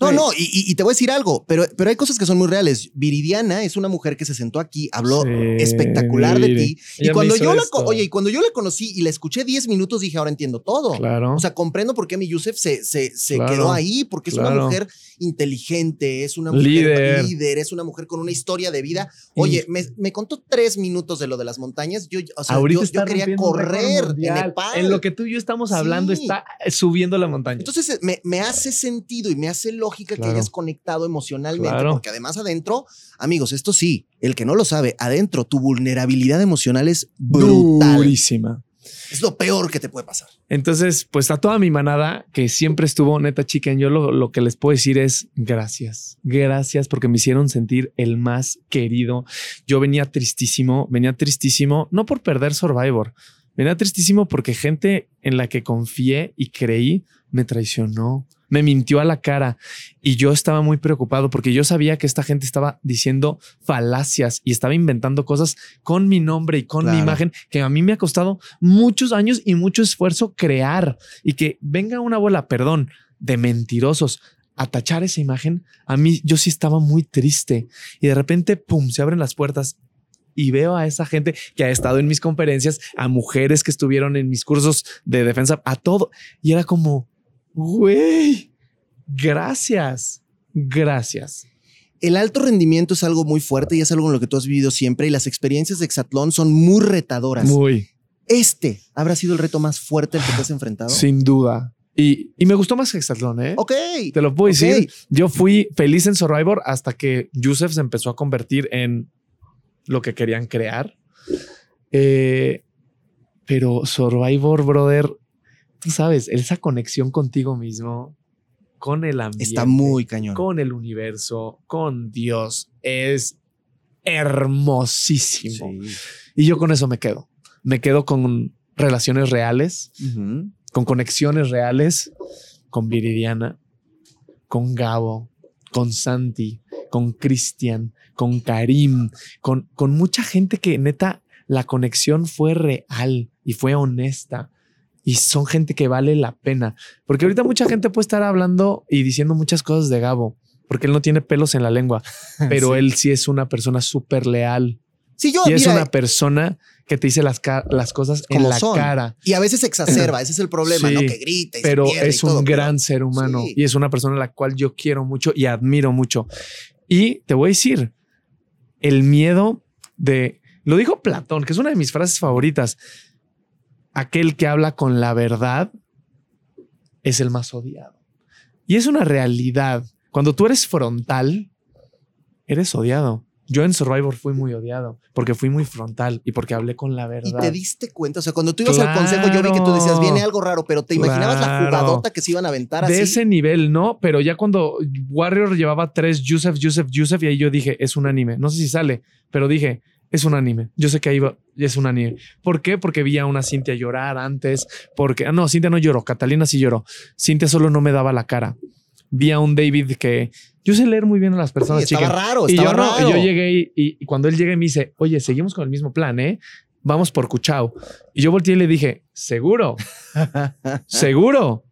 No, no, y, y- te voy a decir algo, pero, pero hay cosas que son muy reales. Viridiana es una mujer que se sentó aquí, habló Sí, espectacular de ti. Ella Y cuando yo la, esto. oye, y cuando yo la conocí y la escuché 10 minutos, dije, ahora entiendo todo. Claro. O sea, comprendo por qué mi Yusef se, se, se Claro. quedó ahí, porque es una mujer inteligente, es una mujer Líder. líder, es una mujer con una historia de vida. Oye, me, me contó tres minutos de lo de las montañas. Yo, o sea, Ahorita yo, quería correr en. Nepal. En lo que tú y yo estamos hablando Sí. está subiendo la montaña. Entonces eh, me, me hace sentido y me hace lógica Claro. que hayas conectado emocionalmente, Claro. porque además adentro, amigos, esto sí, el que no lo sabe, adentro tu vulnerabilidad emocional es brutal. Durísima. Es lo peor que te puede pasar. Entonces, pues a toda mi manada que siempre estuvo neta chicken, yo lo, lo que les puedo decir es gracias. Gracias porque me hicieron sentir el más querido. Yo venía tristísimo, venía tristísimo, no por perder Survivor, venía tristísimo porque gente en la que confié y creí me traicionó, me mintió a la cara y yo estaba muy preocupado porque yo sabía que esta gente estaba diciendo falacias y estaba inventando cosas con mi nombre y con mi imagen que a mí me ha costado muchos años y mucho esfuerzo crear y que venga una bola, perdón, de mentirosos a tachar esa imagen, a mí yo sí estaba muy triste y de repente, pum, se abren las puertas y veo a esa gente que ha estado en mis conferencias, a mujeres que estuvieron en mis cursos de defensa, a todo. Y era como, güey, gracias, gracias. El alto rendimiento es algo muy fuerte y es algo en lo que tú has vivido siempre y las experiencias de Exatlón son muy retadoras. Muy, Este habrá sido el reto más fuerte al que te has enfrentado. sin duda. Y, y me gustó más que Hexatlón, ¿eh? Ok. Te lo puedo decir. Yo fui feliz en Survivor hasta que Yusef se empezó a convertir en lo que querían crear. Eh, pero Survivor, brother, tú sabes, esa conexión contigo mismo, con el ambiente, Está muy cañón. con el universo, con Dios. Es hermosísimo. Sí. Y yo con eso me quedo. Me quedo con relaciones reales, con conexiones reales, con Viridiana, con Gabo, con Santi, con Cristian, con Karim, con, con mucha gente que neta la conexión fue real y fue honesta. Y son gente que vale la pena. Porque ahorita mucha gente puede estar hablando y diciendo muchas cosas de Gabo, porque él no tiene pelos en la lengua, pero Sí. él sí es una persona súper leal. Sí, yo, y es mira, una persona que te dice las, las cosas en la son. cara. y a veces se exacerba, ese es el problema, Sí, ¿no? Que grita y se pero y es un todo, pero- gran ser humano Sí. y es una persona a la cual yo quiero mucho y admiro mucho. Y te voy a decir, el miedo de, lo dijo Platón, que es una de mis frases favoritas, aquel que habla con la verdad es el más odiado. Y es una realidad. Cuando tú eres frontal, eres odiado. Yo en Survivor fui muy odiado porque fui muy frontal y porque hablé con la Y verdad. te diste cuenta, o sea, cuando tú ibas al consejo, yo vi que tú decías, viene algo raro, pero te imaginabas la jugadota que se iban a aventar de así. ese nivel, no, pero ya cuando Warrior llevaba tres Yusef, Yusef, Yusef, y ahí yo dije, es un anime. No sé si sale, pero dije, es un anime. Yo sé que ahí va, es un anime. ¿Por qué? Porque vi a una Cintia llorar antes, porque, ah, no, Cintia no lloró, Catalina sí lloró. Cintia solo no me daba la cara. Vi a un David que yo sé leer muy bien a las personas, estaba chicas. raro, Y yo no, raro. y yo llegué y, y- cuando él llega y me dice, oye, seguimos con el mismo plan, ¿eh? Vamos por Cuchao. Y yo volteé y le dije, seguro, seguro.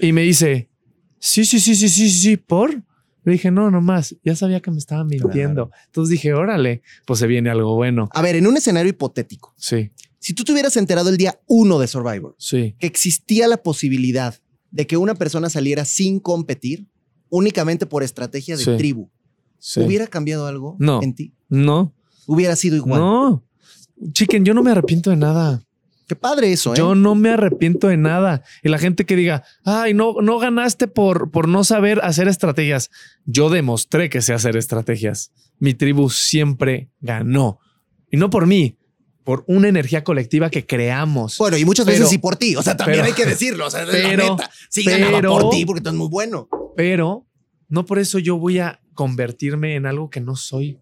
Y me dice, sí, sí, sí, sí, sí, sí, por. Le dije, no, no más. Ya sabía que me estaba mintiendo. Entonces dije, órale, pues se viene algo bueno. A ver, en un escenario hipotético, Sí, si tú te hubieras enterado el día uno de Survivor sí. que existía la posibilidad de que una persona saliera sin competir, únicamente por estrategia de Sí. tribu, sí. ¿hubiera cambiado algo No. en ti? No, Hubiera sido igual. no. Chicken, yo no me arrepiento de nada. Qué padre eso, ¿eh? Yo no me arrepiento de nada. Y la gente que diga, ay, no, no ganaste por, por no saber hacer estrategias. Yo demostré que sé hacer estrategias. Mi tribu siempre ganó. Y no por mí, por una energía colectiva que creamos. Bueno, y muchas Pero- veces sí por ti. O sea, también pero- hay que decirlo. O sea, la pero- neta. Sí ganaba pero- por ti porque tú eres muy bueno. Pero no por eso yo voy a convertirme en algo que no soy.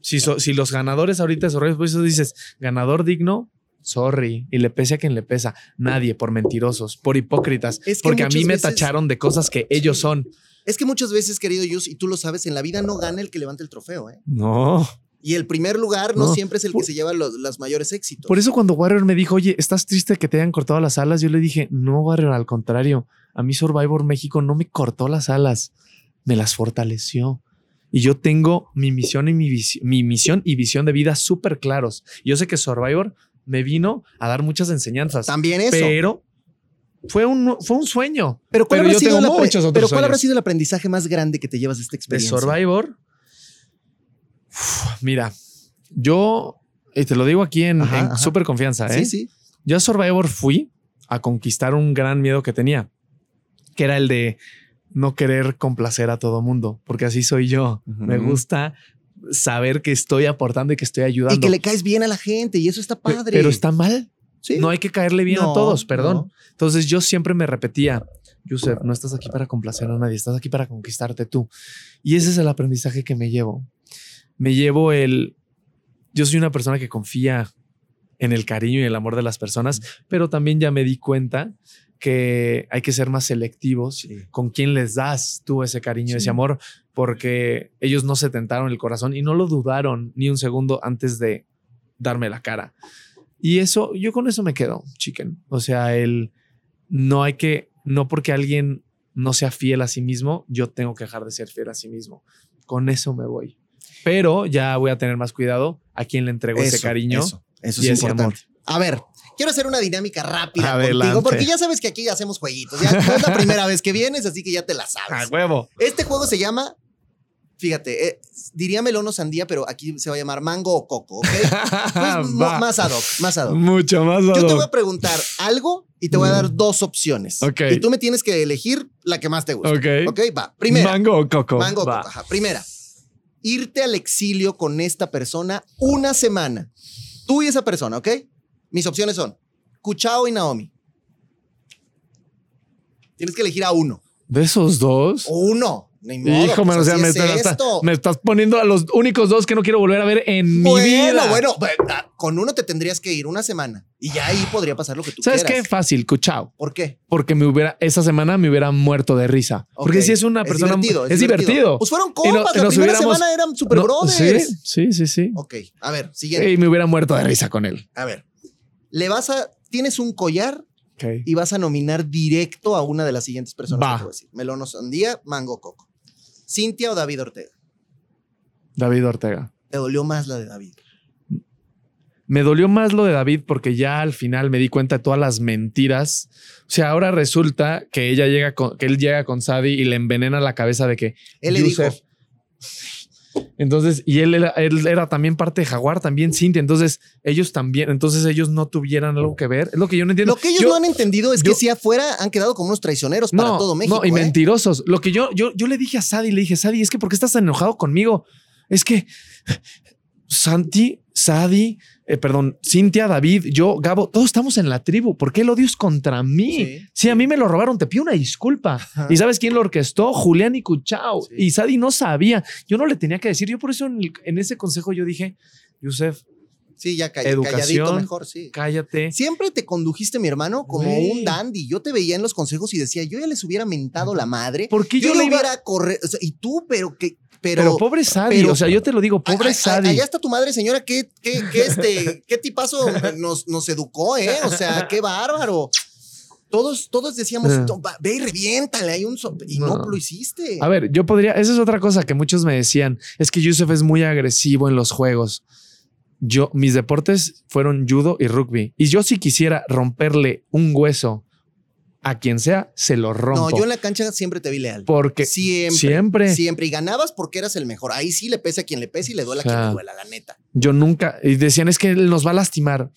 Si, so- si los ganadores ahorita por eso dices, ganador digno, sorry. Y le pese a quien le pesa. Nadie, por mentirosos, por hipócritas. Es que porque a mí me veces- tacharon de cosas que ellos son. Es que muchas veces, querido Yus, y tú lo sabes, en la vida no gana el que levanta el trofeo, ¿eh? No. Y el primer lugar no, No. siempre es el Por- que se lleva los, los mayores éxitos. Por eso cuando Warrior me dijo, oye, ¿estás triste que te hayan cortado las alas? Yo le dije, no, Warrior, al contrario. A mí Survivor México no me cortó las alas, me las fortaleció. Y yo tengo mi misión y mi, mi misión y visión de vida súper claros. Yo sé que Survivor me vino a dar muchas enseñanzas, También eso. pero fue un, fue un sueño. pero ¿cuál, pero habrá sido, pero ¿cuál habrá sido el aprendizaje más grande que te llevas de esta De experiencia? Survivor. Uf, mira, yo, y te lo digo aquí en, en súper confianza, ¿eh? Sí, sí. Yo a Survivor fui a conquistar un gran miedo que tenía, que era el de no querer complacer a todo mundo, porque así soy yo. Me gusta saber que estoy aportando y que estoy ayudando. Y que le caes bien a la gente y eso está padre. Pero está mal. Sí. No hay que caerle bien No, a todos, perdón. no. Entonces yo siempre me repetía, Yusef, no estás aquí para complacer a nadie, estás aquí para conquistarte tú. Y ese es el aprendizaje que me llevo. Me llevo el... Yo soy una persona que confía en el cariño y el amor de las personas, pero también ya me di cuenta que hay que ser más selectivos Sí. con quién les das tú ese cariño, Sí. ese amor, porque ellos no se tentaron el corazón y no lo dudaron ni un segundo antes de darme la cara. Y eso, yo con eso me quedo, chicken. O sea, el no hay que, no porque alguien no sea fiel a sí mismo, yo tengo que dejar de ser fiel a sí mismo. Con eso me voy. Pero ya voy a tener más cuidado a quién le entrego ese cariño. Eso, eso y es ese importante. A ver, quiero hacer una dinámica rápida Adelante. contigo, porque ya sabes que aquí hacemos jueguitos. Ya no es la primera vez que vienes, así que ya te la A sabes. huevo. Este juego se llama, fíjate, eh, diría melón o sandía, pero aquí se va a llamar mango o coco, ¿ok? Pues, más ad hoc, más ad hoc. Mucho más. Yo te ad voy hoc. a preguntar algo y te voy a dar dos opciones. Ok. Y tú me tienes que elegir la que más te guste. Ok. Ok, va. Primera. Mango o coco. Mango o coco. Ajá. Primera. Irte al exilio con esta persona una semana. Tú y esa persona, ¿ok? Mis opciones son Kuchao y Naomi. Tienes que elegir a uno. ¿De esos dos? Uno. Ni modo, Hijo, pues o sea, me, es me estás- esto. me estás poniendo a los únicos dos que no quiero volver a ver en mi bueno, vida. bueno, bueno, con uno te tendrías que ir una semana y ya ahí podría pasar lo que tú ¿Sabes quieras. qué? Fácil, cuchao. ¿Por qué? Porque me hubiera, esa semana me hubiera muerto de risa. Porque si es una persona. divertido, es divertido. Pues fueron no- compas, la primera semana eran super No, brothers. sí, sí, sí, sí. Ok, a ver, siguiente. Y me hubiera muerto de risa con él. A ver, le vas a, tienes un collar y vas a nominar directo a una de las siguientes personas Va. que te voy a decir. Melono Sandía, Mango Coco. Cintia o David Ortega. David Ortega. Te dolió más la de David. Me dolió más lo de David porque ya al final me di cuenta de todas las mentiras. O sea, ahora resulta que ella llega con, que él llega con Sadie y le envenena la cabeza de que Él le dijo, Entonces, y él era, él era también parte de Jaguar, también Cintia. Entonces, ellos también, entonces ellos no tuvieran algo que ver. Es lo que yo no entiendo. lo que ellos Yo- no han entendido es yo- que si afuera han quedado como unos traicioneros para no, todo México. No, y ¿eh? mentirosos. Lo que yo, yo, yo le dije a Sadie, le dije, Sadie, es que ¿por qué estás enojado conmigo? Es que Santi, Sadie, eh, perdón, Cintia, David, yo, Gabo, todos estamos en la tribu. ¿Por qué el odio es contra mí? Sí, Sí, a mí me lo robaron, te pido una disculpa. Ajá. ¿Y sabes quién lo orquestó? Julián y Cuchao. Sí. Y Sadie no sabía. Yo no le tenía que decir. Yo por eso en, el- en ese consejo yo dije, Yusef, Sí, ya call- Educación. calladito mejor, sí. cállate. Siempre te condujiste, mi hermano, como un dandy. Yo te veía en los consejos y decía, yo ya les hubiera mentado la madre. ¿Por qué yo, yo, le iba? hubiera correr. o sea, y tú, pero que. Pero, Pero, pobre Sadie, pero- o sea, yo te lo digo, pobre A- Sadie. Allá está tu madre, señora. ¿Qué, qué, qué, este, qué tipazo nos, nos educó, eh? O sea, qué bárbaro. Todos, todos decíamos, Ah. "To- va- ve y reviéntale. Hay un so-", y no. No. lo hiciste. A ver, yo podría, esa es otra cosa que muchos me decían, es que Yusef es muy agresivo en los juegos. Yo, mis deportes fueron judo y rugby. Y yo si quisiera romperle un hueso a quien sea, se lo rompo. no, yo en la cancha siempre te vi leal. porque siempre. siempre, Siempre. Y ganabas porque eras el mejor. Ahí sí le pese a quien le pese y le duela a quien le duela, la neta. yo nunca, y decían, es que él nos va a lastimar.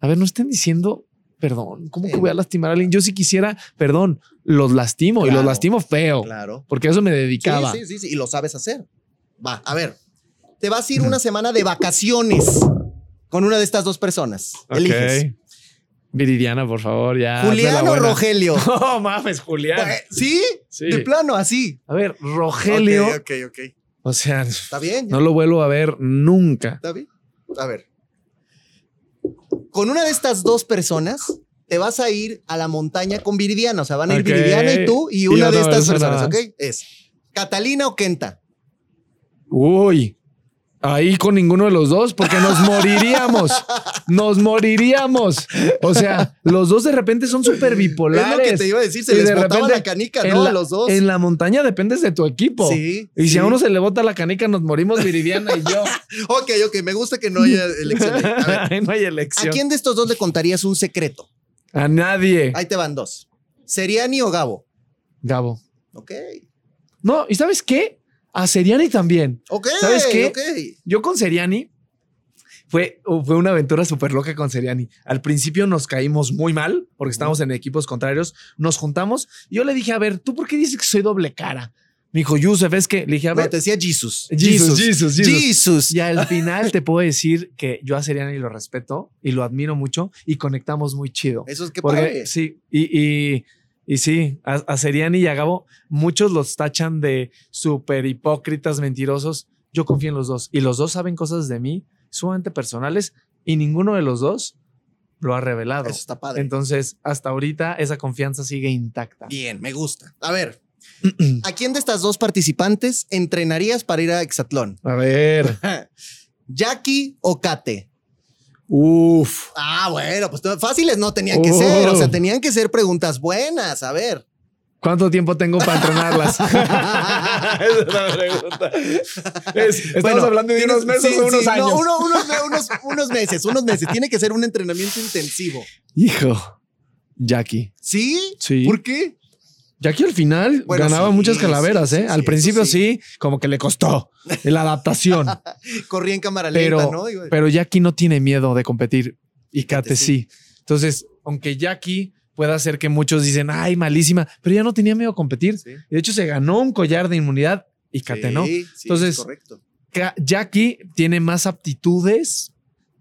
A ver, no estén diciendo, perdón, ¿cómo que voy a lastimar a alguien? Yo si quisiera, perdón, los lastimo y los lastimo feo, Claro. porque a eso me dedicaba. Sí, sí, sí, sí. Y lo sabes hacer. Va, a ver. Te vas a ir una semana de vacaciones con una de estas dos personas. Eliges. Viridiana, por favor, ya. hazme la Julián o buena. Rogelio. No mames, Julián. Pues, ¿Sí? Sí. De plano, así. A ver, Rogelio. Ok, ok, ok. O sea, Está bien. no lo vuelvo a ver nunca. ¿Está bien? A ver. Con una de estas dos personas, te vas a ir a la montaña con Viridiana. O sea, van a ir. Viridiana y tú y una de estas personas. ¿ok? Es Catalina o Kenta. Uy. Ahí con ninguno de los dos, porque nos moriríamos. Nos moriríamos. O sea, los dos de repente son súper Es bipolares. lo que te iba a decir. Se Y les de botaba repente, la canica, ¿no? la- a los dos. En la montaña dependes de tu equipo. Sí. Y si a uno se le bota la canica, nos morimos Viridiana y yo. Ok, ok. Me gusta que no haya elección. A ver, no hay ¿A elección. quién de estos dos le contarías un secreto? A nadie. Ahí te van dos. ¿Seriani o Gabo? Gabo. Ok. No, ¿y sabes qué? A Seriani también. Ok. ¿Sabes qué? Yo con Seriani fue, fue una aventura súper loca con Seriani. Al principio nos caímos muy mal porque estábamos en equipos contrarios. Nos juntamos y yo le dije, a ver, ¿tú por qué dices que soy doble cara? Me dijo, Yusef, es que le dije, a No, ver. te decía Jesus. Jesus, Jesus, Jesus. Jesus. Y al final te puedo decir que yo a Seriani lo respeto y lo admiro mucho y conectamos muy chido. Eso es que Porque padre. sí, y, y, y sí, a, a Seriani y a Gabo, muchos los tachan de súper hipócritas, mentirosos. Yo confío en los dos y los dos saben cosas de mí sumamente personales y ninguno de los dos lo ha revelado. Eso está padre. Entonces, hasta ahorita esa confianza sigue intacta. Bien, me gusta. A ver, ¿a quién de estas dos participantes entrenarías para ir a Exatlón? A ver. ¿Jackie o Kate? Uf. Ah, bueno, pues fáciles no tenían que Oh. ser. O sea, tenían que ser preguntas buenas. A ver. ¿Cuánto tiempo tengo para entrenarlas? Esa es la pregunta. Es- estamos Bueno, hablando de unos meses sí, o unos sí, no, años. uno- unos, unos- unos meses, unos meses. Tiene que ser un entrenamiento intensivo. Hijo. Jackie. ¿Sí? Sí. ¿Por qué? Jackie al final Bueno, ganaba sí, muchas calaveras, ¿eh? sí, al principio sí. como que le costó la adaptación. Corría en cámara lenta, ¿no? Digo, pero Jackie no tiene miedo de competir y Kate sí. Entonces, aunque Jackie pueda hacer que muchos dicen, ay, malísima, pero ella no tenía miedo a competir. Y de hecho, se ganó un collar de inmunidad y Kate no. Entonces, es correcto. Jackie tiene más aptitudes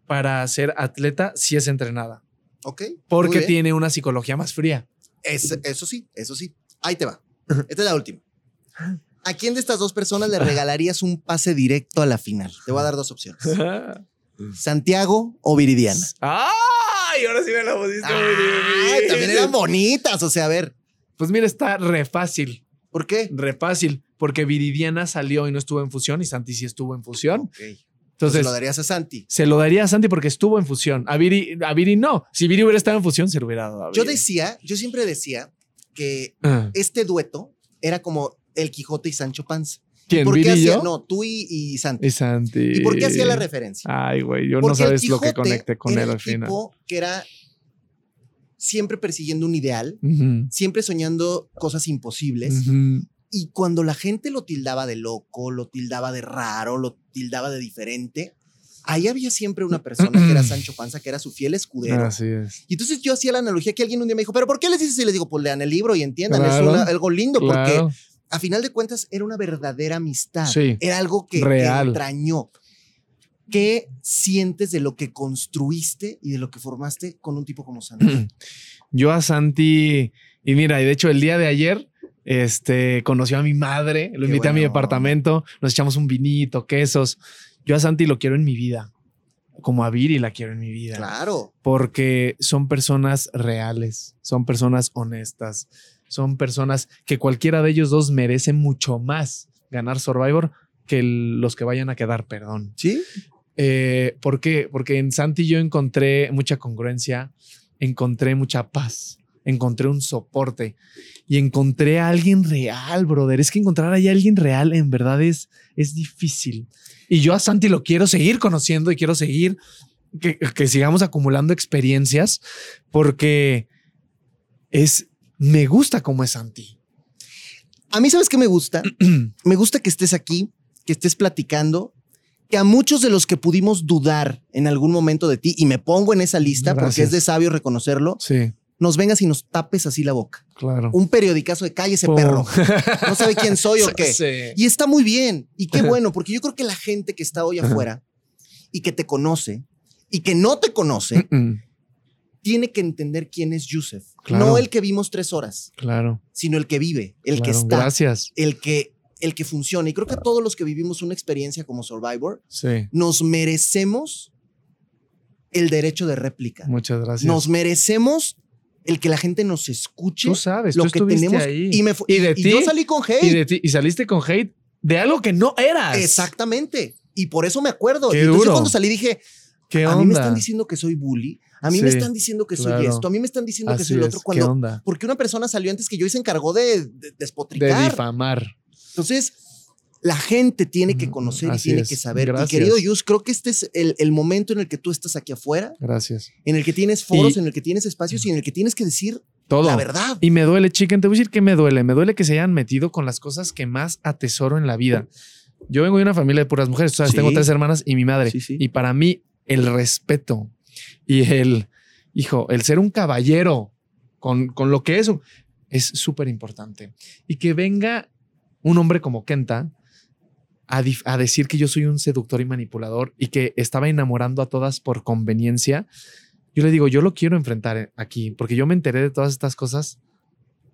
para ser atleta si es entrenada, Ok. porque tiene una psicología más fría. Es- eso sí, eso sí. Ahí te va. Esta es la última. ¿A quién de estas dos personas le regalarías un pase directo a la final? Te voy a dar dos opciones. Santiago o Viridiana. ¡Ay! Ahora sí me la pusiste. Ay, también eran bonitas. O sea, a ver, Pues mira, está re fácil. ¿por qué? Re fácil. Porque Viridiana salió y no estuvo en fusión y Santi sí estuvo en fusión. Entonces Entonces, lo darías a Santi. se lo daría a Santi porque estuvo en fusión. A Viri, a Viri no. Si Viri hubiera estado en fusión, se lo hubiera dado a Yo Viri. decía, yo siempre decía que Ah. este dueto era como el Quijote y Sancho Panza. ¿Quién? ¿Por. No, tú y, y Santi. Y Santi. ¿Y por qué hacía la referencia? Ay, güey, yo no Porque sabes lo que conecté con era él al final. tipo que era siempre persiguiendo un ideal, siempre soñando cosas imposibles. Y cuando la gente lo tildaba de loco, lo tildaba de raro, lo tildaba de diferente, ahí había siempre una persona que era Sancho Panza, que era su fiel escudero. Así es. Y entonces yo hacía la analogía que alguien un día me dijo, pero ¿por qué les dices? Y les digo, pues lean el libro y entiendan, Claro, es una- algo lindo, Claro. porque a final de cuentas era una verdadera amistad. Sí. Era algo que, que Real. entrañó. ¿Qué sientes de lo que construiste y de lo que formaste con un tipo como Santi? Yo a Santi, y mira, y de hecho el día de ayer, este, conoció a mi madre, lo Qué invité a mi departamento, nos echamos un vinito, quesos. Yo a Santi lo quiero en mi vida, como a Viri la quiero en mi vida. Claro. porque son personas reales, son personas honestas, son personas que cualquiera de ellos dos merece mucho más ganar Survivor que los que vayan a quedar, perdón. ¿Sí? Eh, ¿Por qué? Porque en Santi yo encontré mucha congruencia, encontré mucha paz, encontré un soporte y encontré a alguien real, brother. Es que encontrar ahí a alguien real en verdad es, es difícil. Y yo a Santi lo quiero seguir conociendo y quiero seguir que, que sigamos acumulando experiencias porque es, me gusta cómo es Santi. A mí, ¿sabes qué me gusta? me gusta que estés aquí, que estés platicando, que a muchos de los que pudimos dudar en algún momento de ti, y me pongo en esa lista porque es de sabio reconocerlo, Sí, nos vengas y nos tapes así la boca. claro. Un periodicazo de calle ese perro. No sabe quién soy o qué. Sí. Y está muy bien. Y qué bueno, porque yo creo que la gente que está hoy afuera y que te conoce y que no te conoce, Mm, tiene que entender quién es Yusef. Claro. No el que vimos tres horas, Claro. sino el que vive, el que está, Gracias. el que, el que funciona. Y creo que todos los que vivimos una experiencia como Survivor, Sí. nos merecemos el derecho de réplica. Muchas gracias. Nos merecemos el que la gente nos escuche. Tú sabes, lo tú que tenemos. ahí. Y, me fu- Y de y ti- yo salí con hate. y, de ti- y saliste con hate de algo que no eras. Exactamente. Y por eso me acuerdo. Qué y entonces duro. cuando salí dije, ¿Qué a onda? mí me están diciendo que soy bully, a mí me están diciendo que soy claro. esto, a mí me están diciendo que soy lo es, otro. ¿Qué Cuando, onda? porque una persona salió antes que yo y se encargó de, de De despotricar. difamar. Entonces, la gente tiene que conocer y tiene es. que saber. Gracias. Y querido Yus, creo que este es el, el momento en el que tú estás aquí afuera, Gracias. en el que tienes foros, Y- en el que tienes espacios y en el que tienes que decir Todo. la verdad. Y me duele, chicken. Te voy a decir que me duele. Me duele que se hayan metido con las cosas que más atesoro en la vida. Yo vengo de una familia de puras mujeres. Sabes, Sí. tengo tres hermanas y mi madre. Sí, sí. Y para mí, el respeto y el, hijo, el ser un caballero con, con lo que es, es súper importante. Y que venga un hombre como Kenta a, decir que yo soy un seductor y manipulador y que estaba enamorando a todas por conveniencia. Yo le digo, yo lo quiero enfrentar eh, aquí, porque yo me enteré de todas estas cosas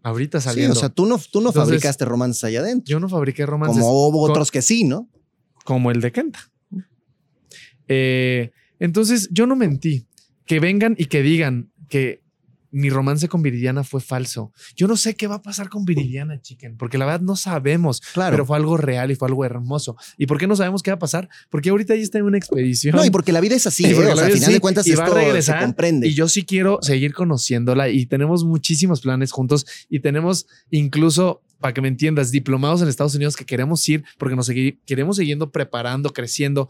ahorita Sí, saliendo. o sea, tú no, tú no Entonces, fabricaste romances allá adentro. yo no fabriqué romances Como hubo con- otros que sí, ¿no? como el de Kenta. Eh, entonces, yo no mentí. Que vengan y que digan que mi romance con Viridiana fue falso. Yo no sé qué va a pasar con Viridiana, chicken, porque la verdad no sabemos, Claro. pero fue algo real y fue algo hermoso. ¿Y por qué no sabemos qué va a pasar? Porque ahorita ella está en una expedición. no, y porque la vida es así, Y ¿eh? porque o la sea, a vida final sí, de cuentas y va a esto regresar, se comprende. Y yo sí quiero seguir conociéndola y tenemos muchísimos planes juntos y tenemos incluso, para que me entiendas, diplomados en Estados Unidos que queremos ir porque nos segui- queremos siguiendo preparando, creciendo,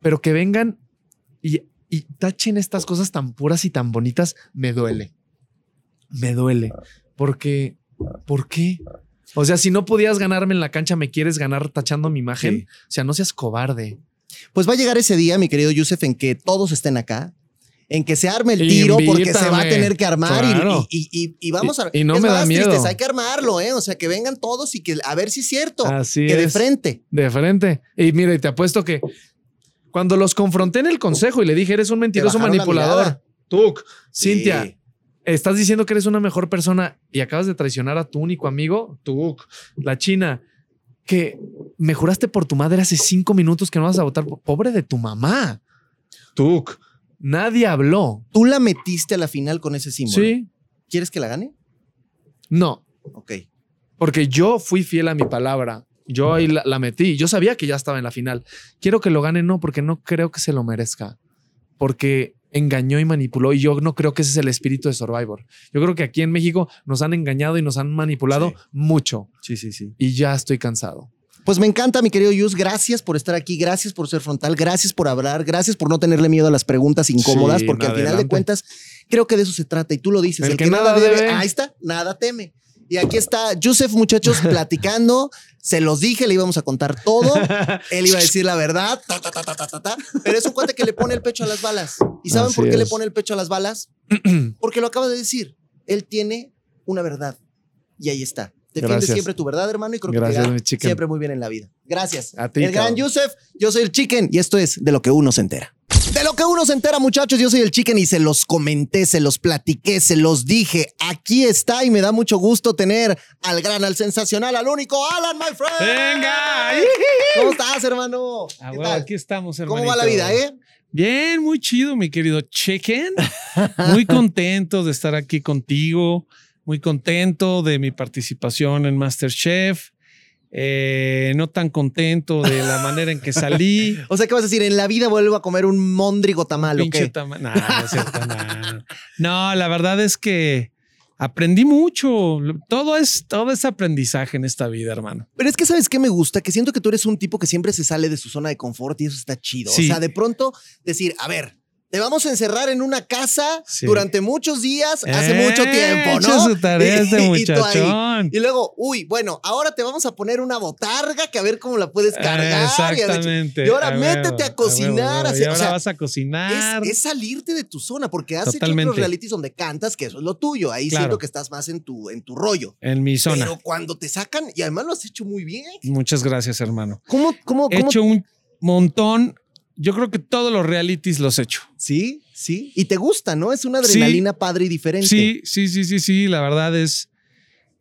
pero que vengan y, y tachen estas cosas tan puras y tan bonitas, me duele. Me duele. Porque, ¿por qué? O sea, si no podías ganarme en la cancha, me quieres ganar tachando mi imagen. Sí. O sea, no seas cobarde. Pues va a llegar ese día, mi querido Yusef, en que todos estén acá, en que se arme el tiro, porque se va a tener que armar y- Claro. y, y- y- y vamos a. Y- y no es me da miedo. tristes, hay que armarlo, ¿eh? O sea, que vengan todos y que a ver si es cierto. Así que de frente. De frente. Y mira, y te apuesto que cuando los confronté en el consejo y le dije, eres un mentiroso manipulador. Tuc, Sí. Cintia, estás diciendo que eres una mejor persona y acabas de traicionar a tu único amigo, tú, la China, que me juraste por tu madre hace cinco minutos que no vas a votar. por- Pobre de tu mamá. Tuk. Nadie habló. Tú la metiste a la final con ese símbolo. Sí. ¿Quieres que la gane? No, Ok. porque yo fui fiel a mi palabra. Yo ahí la, la metí. Yo sabía que ya estaba en la final. Quiero que lo gane, no, porque no creo que se lo merezca. Porque engañó y manipuló. Y yo no creo que ese es el espíritu de Survivor. Yo creo que aquí en México nos han engañado y nos han manipulado Sí. mucho. Sí, sí, sí. Y ya estoy cansado. Pues me encanta, mi querido Yus. Gracias por estar aquí. Gracias por ser frontal. Gracias por hablar. Gracias por no tenerle miedo a las preguntas incómodas, Sí, porque al final de cuentas creo que de eso se trata. Y tú lo dices. El El, que que, nada, nada debe, debe. ahí está, nada teme. Y aquí está Yusef, muchachos, platicando. Se los dije, le íbamos a contar todo. Él iba a decir la verdad. ta, ta, ta, ta, ta, ta, ta. Pero es un cuate que le pone el pecho a las balas. ¿Y saben Así por qué le pone el pecho a las balas? Porque lo acaba de decir. Él tiene una verdad. Y ahí está. Defiende Gracias. siempre tu verdad, hermano, y creo que te siempre muy bien en la vida. Gracias. A ti, el gran. Yusef, yo soy el chicken y esto es de lo que uno se entera. De lo que uno se entera, muchachos, yo soy el chicken y se los comenté, se los platiqué, se los dije. Aquí está y me da mucho gusto tener al gran, al sensacional, al único Alan, my friend. Venga. ¿Cómo estás, hermano? Ah, ¿Qué bueno, tal? aquí estamos, hermanito. ¿Cómo va la vida, eh? Bien, muy chido, mi querido Chicken. Muy contento de estar aquí contigo. Muy contento de mi participación en Masterchef. Eh, no tan contento de la manera en que salí. O sea, ¿qué vas a decir? En la vida vuelvo a comer un móndrigo tamal, ¿o qué? No, no es cierto, no. No, la verdad es que aprendí mucho. Todo es, todo es aprendizaje en esta vida, hermano. Pero es que, ¿sabes qué me gusta? Que siento que tú eres un tipo que siempre se sale de su zona de confort y eso está chido. Sí. O sea, de pronto decir, a ver, te vamos a encerrar en una casa Sí. durante muchos días, hace Eh, mucho tiempo, echa ¿no? su tarea este y muchachón. Y luego, uy, bueno, ahora te vamos a poner una botarga que a ver cómo la puedes cargar. y a ver- Exactamente. Y ahora A métete huevo, a cocinar. huevo. así, y o ahora sea, vas a cocinar. es, es salirte de tu zona, porque Totalmente. otros realities donde cantas, que eso es lo tuyo. Ahí Claro. siento que estás más en tu, en tu rollo. en mi zona. Pero cuando te sacan, y además lo has hecho muy bien. Muchas gracias, hermano. ¿Cómo, cómo, He cómo? hecho un montón. Yo creo que todos los realities los he hecho. Sí, sí. Y te gusta, ¿no? Es una adrenalina padre y diferente. Sí, sí, sí, sí, sí. La verdad es,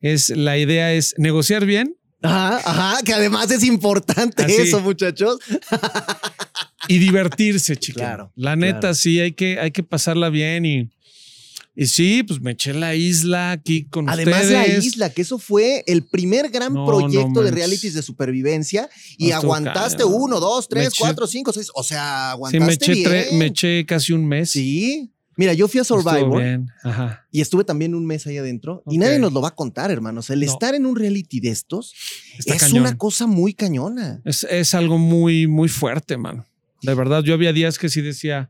es la idea es negociar bien Ajá, ajá, que además es importante Así. eso, muchachos. y divertirse, chica. Claro, La neta, claro. sí, hay que, hay que pasarla bien y, y sí, pues me eché la isla aquí con Además, la ustedes. isla, que eso fue el primer gran No, proyecto no de realities de supervivencia y No, aguantaste uno, dos, tres, eché- cuatro, cinco, seis. O sea, Sí, aguantaste me eché, bien. tre- me eché casi un mes. Sí. Mira, yo fui a Survivor bien. Ajá. y estuve también un mes ahí adentro y nadie nos lo va a contar, hermanos. El estar en un reality de estos Está es cañón. una cosa muy cañona. Es, es algo muy, muy fuerte, mano. De verdad, yo había días que sí decía,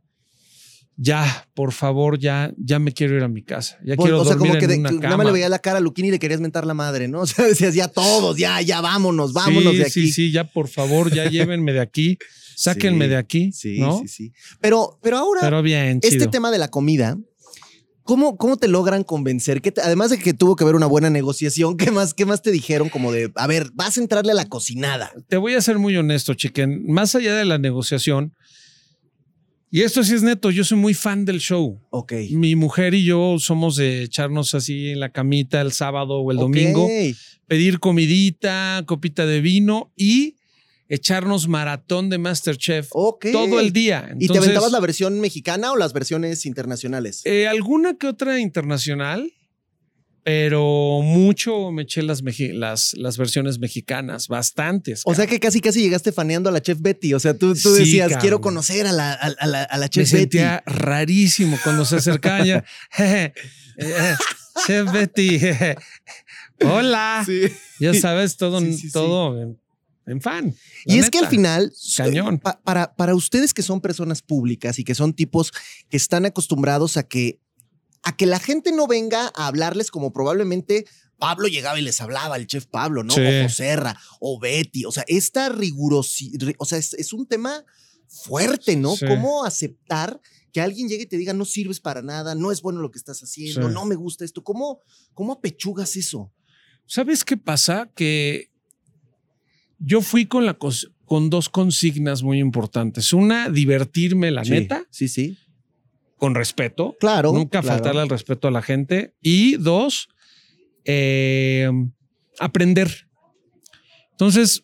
ya, por favor, ya, ya me quiero ir a mi casa. Ya quiero o sea, dormir como que en de- una que nada más cama. le veía la cara a Luquini y le querías mentar la madre, ¿no? O sea, decías ya todos, ya, ya vámonos, vámonos sí, de aquí. Sí, sí, ya, por favor, ya llévenme de aquí. Sáquenme Sí, de aquí. Sí, ¿no? sí, sí. Pero, pero ahora, Pero bien, este chido. tema de la comida, ¿cómo, cómo te logran convencer? ¿Qué te- además de que tuvo que haber una buena negociación, ¿qué más, ¿qué más te dijeron? Como de, a ver, vas a entrarle a la cocinada. Te voy a ser muy honesto, chiquen. Más allá de la negociación, y esto sí es neto, yo soy muy fan del show. Ok. Mi mujer y yo somos de echarnos así en la camita el sábado o el domingo, pedir comidita, copita de vino y echarnos maratón de Masterchef Ok. todo el día. ¿Y te Entonces, aventabas la versión mexicana o las versiones internacionales? eh, alguna que otra internacional, pero mucho me eché las, las, las versiones mexicanas, bastantes. o sea que casi casi llegaste faneando a la chef Betty. O sea, tú, tú decías, quiero conocer a la, a, a la, a la me chef Betty. sentía rarísimo cuando se acercaba ya. "Jeje, eh, Chef Betty. Hola. Sí. Ya sabes, todo, Sí, todo en, en fan. Y es que al final, Cañón. pa- para, para ustedes que son personas públicas y que son tipos que están acostumbrados a que, a que la gente no venga a hablarles como probablemente Pablo llegaba y les hablaba, el chef Pablo, ¿no? Sí. O Joserra, o Betty. O sea, esta rigurosidad, o sea, es, es un tema fuerte, ¿no? Sí. ¿Cómo aceptar que alguien llegue y te diga, no sirves para nada, no es bueno lo que estás haciendo, Sí. no me gusta esto? ¿Cómo, cómo apechugas eso? ¿Sabes qué pasa? Que yo fui con, la con dos consignas muy importantes. Una, divertirme, la neta. Sí, sí. Con respeto. Claro. Nunca claro. faltarle al respeto a la gente. Y dos, eh, aprender. Entonces,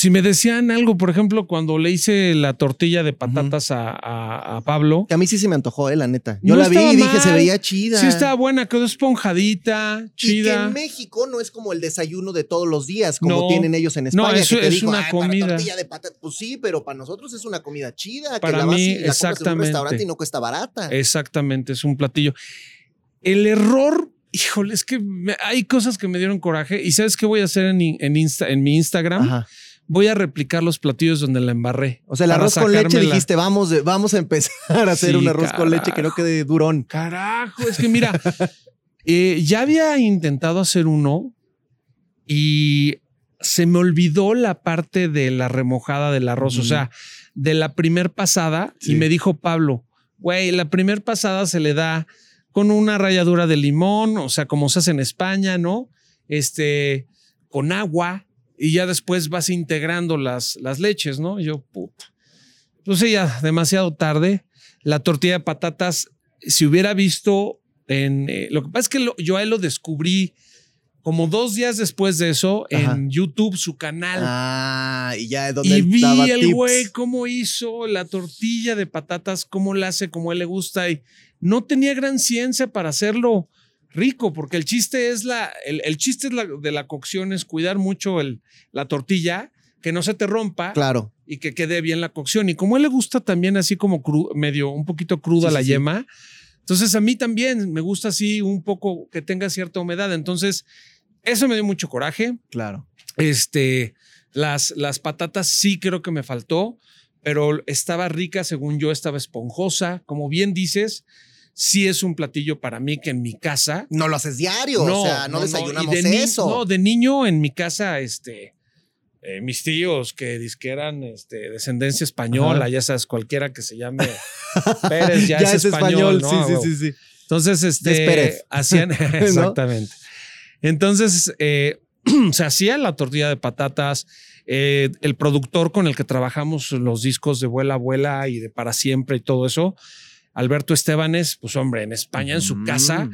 si me decían algo, por ejemplo, cuando le hice la tortilla de patatas a, a- a Pablo, Que a mí sí se me antojó, eh, la neta. Yo No la vi y dije, se mal. veía chida. sí estaba buena, quedó esponjadita, Y que chida. en México no es como el desayuno de todos los días, como No. tienen ellos en No, España. eso que te es digo, una "Ay, para comida". tortilla de patata. Pues sí, pero para nosotros es una comida chida. Para que la vas mí, y la compras en un exactamente. restaurante y no cuesta barata. Exactamente, es un platillo. El error, híjole, es que me- hay cosas que me dieron coraje. ¿Y sabes qué voy a hacer en, en, Insta- en mi Instagram? Ajá. Voy a replicar los platillos donde la embarré. O sea, el arroz con leche dijiste, vamos, vamos a empezar a hacer Sí, un arroz con leche que no quede durón. Carajo, es que mira, eh, ya había intentado hacer uno y se me olvidó la parte de la remojada del arroz, o sea, de la primer pasada. Sí. Y me dijo Pablo, güey, la primer pasada se le da con una ralladura de limón, o sea, como se hace en España, ¿no? Este, con agua y ya después vas integrando las, las leches, ¿no? Yo, puta. Entonces ya demasiado tarde. La tortilla de patatas, si hubiera visto en... eh, lo que pasa es que lo- yo a él lo descubrí como dos días después de eso Ajá. en YouTube, su canal. Ah, y ya es donde Y vi daba el güey cómo hizo la tortilla de patatas, cómo la hace, como a él le gusta. Y no tenía gran ciencia para hacerlo rico, porque el chiste es la, el, el chiste es la- de la cocción es cuidar mucho el, la tortilla, que no se te rompa Claro. y que quede bien la cocción. Y como a él le gusta también así como cru- medio, un poquito cruda Sí, la sí, yema, entonces a mí también me gusta así un poco que tenga cierta humedad. Entonces, eso me dio mucho coraje. Claro. Este, las, las patatas sí creo que me faltó, pero estaba rica, según yo, estaba esponjosa. Como bien dices, sí es un platillo para mí que en mi casa. No lo haces diario, o sea, no, desayunamos de ni- eso. No, de niño en mi casa, este. eh, mis tíos que disque eran este, descendencia española, Ajá. ya sabes, cualquiera que se llame Pérez ya, es, es español, ¿no? sí, sí, sí, sí. Entonces, es este, Pérez. hacían, exactamente. Entonces, eh, se hacía la tortilla de patatas. eh, el productor con el que trabajamos los discos de Vuela Abuela y de Para Siempre y todo eso, Alberto Estebanes, pues hombre, en España, en su casa,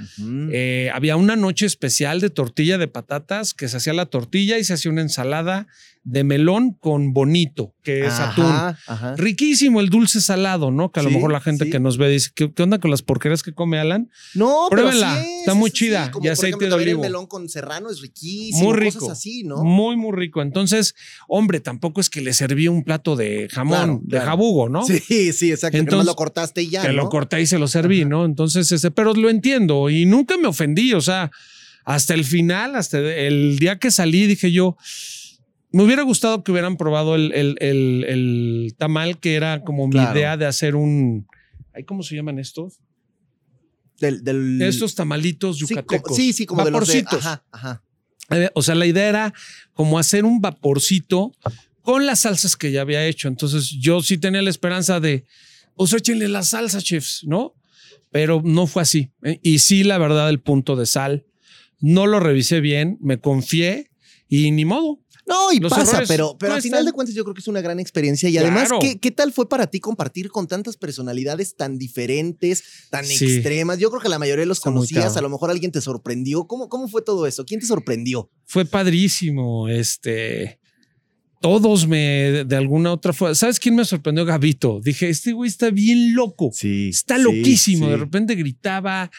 eh, había una noche especial de tortilla de patatas que se hacía la tortilla y se hacía una ensalada de melón con bonito, que es atún. Ajá. Riquísimo el dulce salado, ¿no? Que a lo mejor la gente sí. que nos ve dice, ¿qué, qué onda con las porqueras que come Alan? No, pero Pruébenla, es, está muy chida, como y por aceite ejemplo, de olivo. El melón con serrano es riquísimo. Muy rico. Cosas así, ¿no? Muy, muy rico. Entonces, hombre, tampoco es que le serví un plato de jamón, Claro, de claro. jabugo, ¿no? Sí, sí, exacto. que Entonces, lo cortaste y ya. que ¿no? lo corté y se lo serví, ¿no? Entonces, este, pero lo entiendo y nunca me ofendí, o sea, hasta el final, hasta el día que salí, dije yo, me hubiera gustado que hubieran probado el, el- el- el tamal, que era como mi idea de hacer un, ¿cómo se llaman estos? Del, del- Estos tamalitos yucatecos. sí, sí, como de los de- Vaporcitos. ajá, ajá. Eh, O sea, la idea era como hacer un vaporcito con las salsas que ya había hecho. Entonces yo sí tenía la esperanza de, pues échenle la salsa, chefs, ¿no? Pero no fue así. ¿eh? Y sí, la verdad, el punto de sal, no lo revisé bien, me confié y ni modo. No, y Los pasa, errores pero, pero no al final están. de cuentas yo creo que es una gran experiencia. Y además, Claro. ¿qué, qué tal fue para ti compartir con tantas personalidades tan diferentes, tan Sí. extremas? Yo creo que la mayoría de los Está muy conocías, cabrón. a lo mejor alguien te sorprendió. ¿Cómo, ¿Cómo fue todo eso? ¿Quién te sorprendió? Fue padrísimo, este... Todos me, de, alguna otra forma. ¿Sabes quién me sorprendió? Gavito. Dije, este güey está bien loco. Sí. Está loquísimo. De repente gritaba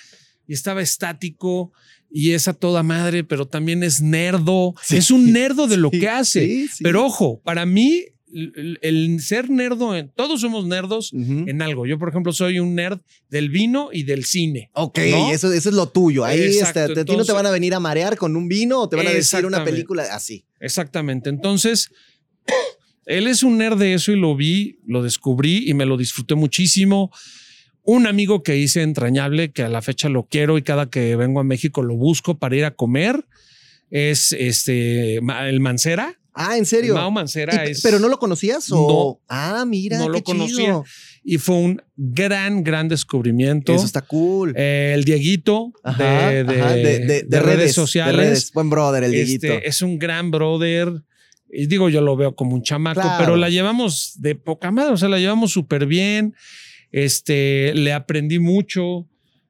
y estaba estático y es a toda madre, pero también es nerdo. Sí. Es un nerdo de lo Sí, que hace. sí. Pero ojo, para mí, el, el ser nerdo, en, todos somos nerdos en algo. Yo, por ejemplo, soy un nerd del vino y del cine. Ok, ¿no? eso, eso es lo tuyo. Ahí Exacto, a ti no te van a venir a marear con un vino o te van a decir una película así. Exactamente. Entonces, él es un nerd de eso y lo vi, lo descubrí y me lo disfruté muchísimo. Un amigo que hice entrañable, que a la fecha lo quiero y cada que vengo a México lo busco para ir a comer, es este el Mancera. Ah, ¿en serio? Mao Mancera es. ¿Pero no lo conocías? O... Ah, mira, no qué lo conocía. chido. Y fue un gran, gran descubrimiento. Eso está cool. Eh, el Dieguito Ajá, de, de- ajá, de- de- de redes, sociales. redes. Buen brother, el Dieguito. Este, es un gran brother. Y digo, yo lo veo como un chamaco, Claro. pero la llevamos de poca madre, o sea, la llevamos súper bien. Este, le aprendí mucho.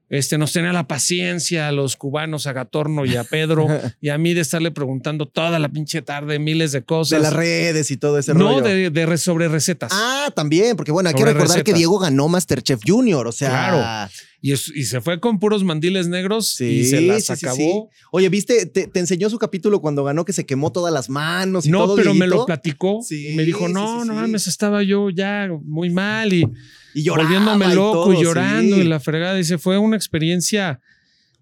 Este, nos tenía la paciencia a los cubanos, a Gatorno y a Pedro, y a mí de estarle preguntando toda la pinche tarde miles de De cosas. las redes y todo ese no, rollo. de, de re- sobre recetas. Ah, también, porque bueno, hay que recordar que. Diego ganó Masterchef Junior, o sea. Claro. Y, es- y se fue con puros mandiles negros Sí, y se las sí, acabó. sí. Oye, ¿viste? Te, te enseñó su capítulo cuando ganó que se quemó todas las manos y No, todo. pero me lo platicó. Y me dijo, no, no mames, estaba yo ya muy mal y Y lloraba volviéndome y loco todo, y llorando y la fregada. Dice, fue una experiencia,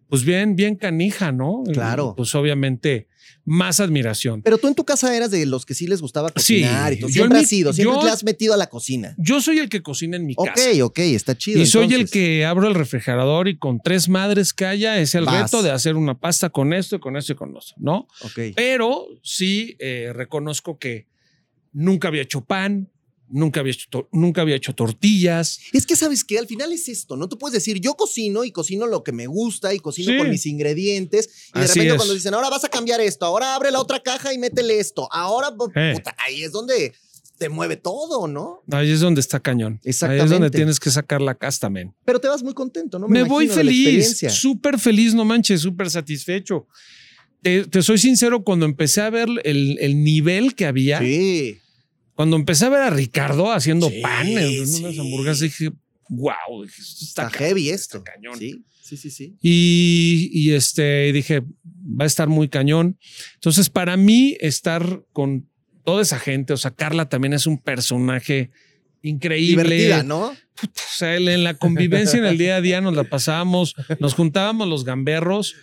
pues bien, bien canija, ¿no? Y, Claro. Pues obviamente, más admiración. Pero tú en tu casa eras de los que sí les gustaba Sí, cocinar y tú siempre has sido, siempre yo- te has metido a la cocina. Yo soy el que cocina en mi Ok, casa. ok, está chido. Y soy el que abro el refrigerador y con tres madres que haya es el Vas. reto de hacer una pasta con esto y con esto y con esto, ¿no? Ok. Pero sí eh, reconozco que nunca había hecho pan, nunca había hecho, nunca había hecho tortillas. Es que sabes que al final es esto, ¿no? Tú puedes decir, yo cocino y cocino lo que me gusta y cocino Sí. con mis ingredientes. Y de repente es. cuando dicen, ahora vas a cambiar esto, ahora abre la otra caja y métele esto, ahora, Eh. puta, ahí es donde te mueve todo, ¿no? Ahí es donde está cañón. Ahí es donde Exactamente. tienes que sacar la casta, men. Pero te vas muy contento, ¿no? Me, voy de la feliz, súper feliz, no manches, súper satisfecho. Te, te soy sincero, cuando empecé a ver el, el nivel que había, Sí. Cuando empecé a ver a Ricardo haciendo Sí, pan en unas hamburguesas, dije, wow, esto está, heavy esto. está cañón. Sí, sí, sí, sí. Y, y, este dije, va a estar muy cañón. Entonces, para mí, estar con toda esa gente, o sea, Carla también es un personaje increíble. Divertida, ¿no? O sea, en la convivencia en el día a día nos la pasábamos, nos juntábamos los gamberros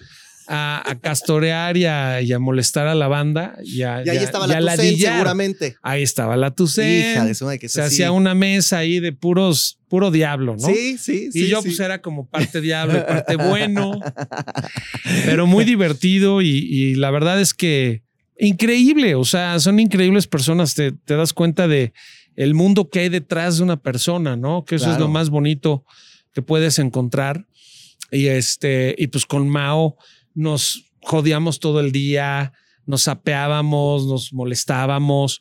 a, a castorear y a, y a molestar a la banda. Y, a, Y ahí estaba y la Tucen, seguramente. Ahí estaba la Tucen. Hija de su madre, que es Se hacía una mesa ahí de puros, puro diablo, ¿no? Sí, sí, sí. Y yo sí. pues era como parte diablo y parte bueno, pero muy divertido y, y la verdad es que increíble, o sea, son increíbles personas, te, te das cuenta de el mundo que hay detrás de una persona, ¿no? Que eso es lo más bonito que puedes encontrar. Y este, y pues con Mao nos jodíamos todo el día, nos sapeábamos, nos molestábamos.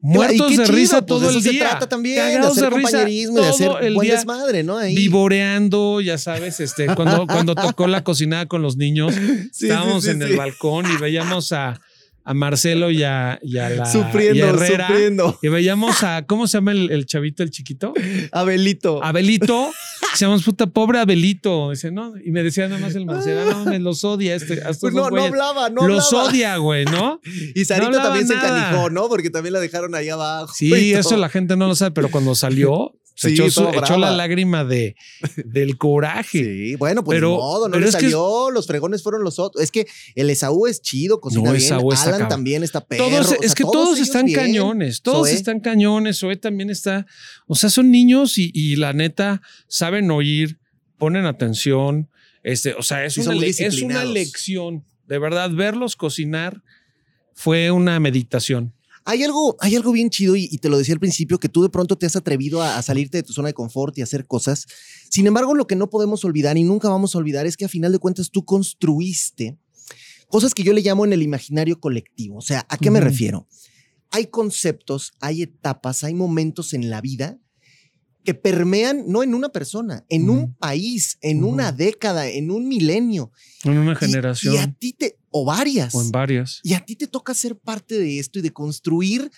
Muertos qué de chido, risa pues, todo de el se día. trata también, de Cagados hacer de risa compañerismo de hacer el buen día desmadre, ¿no? Ahí. vivoreando, ya sabes, este, cuando, cuando tocó la cocinada con los niños, Sí, estábamos sí, sí, en el balcón y veíamos a, a Marcelo y a, y a la y Sufriendo, a Herrera. sufriendo. Y veíamos a, ¿cómo se llama el, el chavito, el chiquito? Abelito. Abelito. Decíamos, puta, pobre Abelito. Dice, no, y me decía nada más el Marcelo, no, me los odia este. Pues no, no hablaba, no los hablaba. odia, güey, ¿no? Y Sarita no también se nada. encanijó, ¿no? Porque también la dejaron ahí abajo. y Sí, eso la gente no lo sabe, pero cuando salió, se Sí, echó, su- toda echó la lágrima de, del coraje. Sí, bueno, pues Pero- ni modo, no pero le es que- salió, los fregones fueron los otros. Es que el Esaú es chido, cocina No, bien, Esaú está Alan también está perro. Todos, o sea, es que todos, están bien. cañones, todos Zoe. están cañones. Zoe también está, o sea, son niños y, y la neta saben oír, ponen atención. Este, o sea, es, una, es una lección. De verdad, verlos cocinar fue una meditación. Hay algo, hay algo bien chido y, y te lo decía al principio, que tú de pronto te has atrevido a, a salirte de tu zona de confort y hacer cosas. Sin embargo, lo que no podemos olvidar y nunca vamos a olvidar es que a final de cuentas tú construiste cosas que yo le llamo en el imaginario colectivo. O sea, ¿a qué me refiero? Hay conceptos, hay etapas, hay momentos en la vida que permean no en una persona, en un país, en una década, en un milenio. En una generación Y, a ti te, o varias. o en varias. Y a ti te toca ser parte de esto y de construir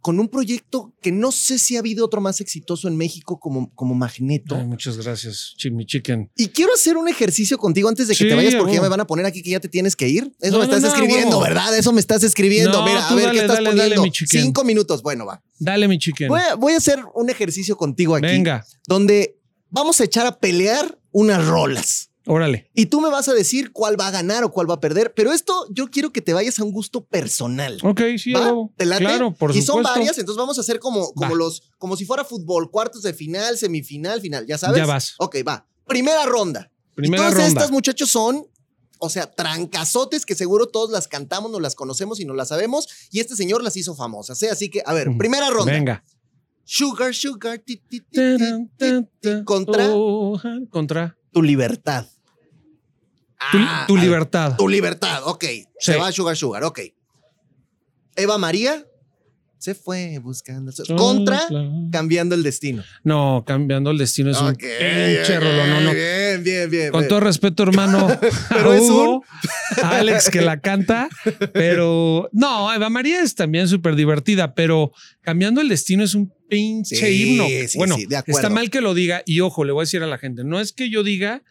con un proyecto que no sé si ha habido otro más exitoso en México como, como Magneto. Ay, muchas gracias, Chimmy Chicken. Y quiero hacer un ejercicio contigo antes de que Sí, te vayas, porque ya me van a poner aquí que ya te tienes que ir. Eso No, me estás no, escribiendo. ¿verdad? Eso me estás escribiendo. Mira, a ver, dale, ¿qué estás dale, poniendo? dale. Cinco minutos. Bueno, va. Dale, mi chicken. Voy a, voy a hacer un ejercicio contigo aquí. Venga, Donde vamos a echar a pelear unas rolas. órale. Y tú me vas a decir cuál va a ganar o cuál va a perder. Pero esto yo quiero que te vayas a un gusto personal. Ok, sí. ¿Te late? Claro, por y son supuesto. varias, entonces vamos a hacer como, como Va. los, como si fuera fútbol, cuartos de final, semifinal, final, ¿ya sabes? Ya vas. Ok, va. Primera ronda. Primera y todas ronda. estas muchachos son, o sea, trancazotes que seguro todos las cantamos, nos las conocemos y no las sabemos. Y este señor las hizo famosas, ¿eh? Así que, a ver, primera ronda. Venga. Sugar, sugar, ti, contra Oh, contra tu libertad. tu, Ah, tu libertad. Tu libertad, ok. Se va a Sugar Sugar, ok. Eva María Se fue buscando. su-. Contra cambiando el destino. No, cambiando el destino es un Ok, pinche ok, rolón. No, no. Bien, bien, bien. Con bien. todo respeto, hermano, Pero a es Hugo, a Alex que la canta, pero no, Eva María es también súper divertida, pero cambiando el destino es un pinche Sí, himno. sí, bueno, sí, de acuerdo. está mal que lo diga y ojo, le voy a decir a la gente, no es que yo diga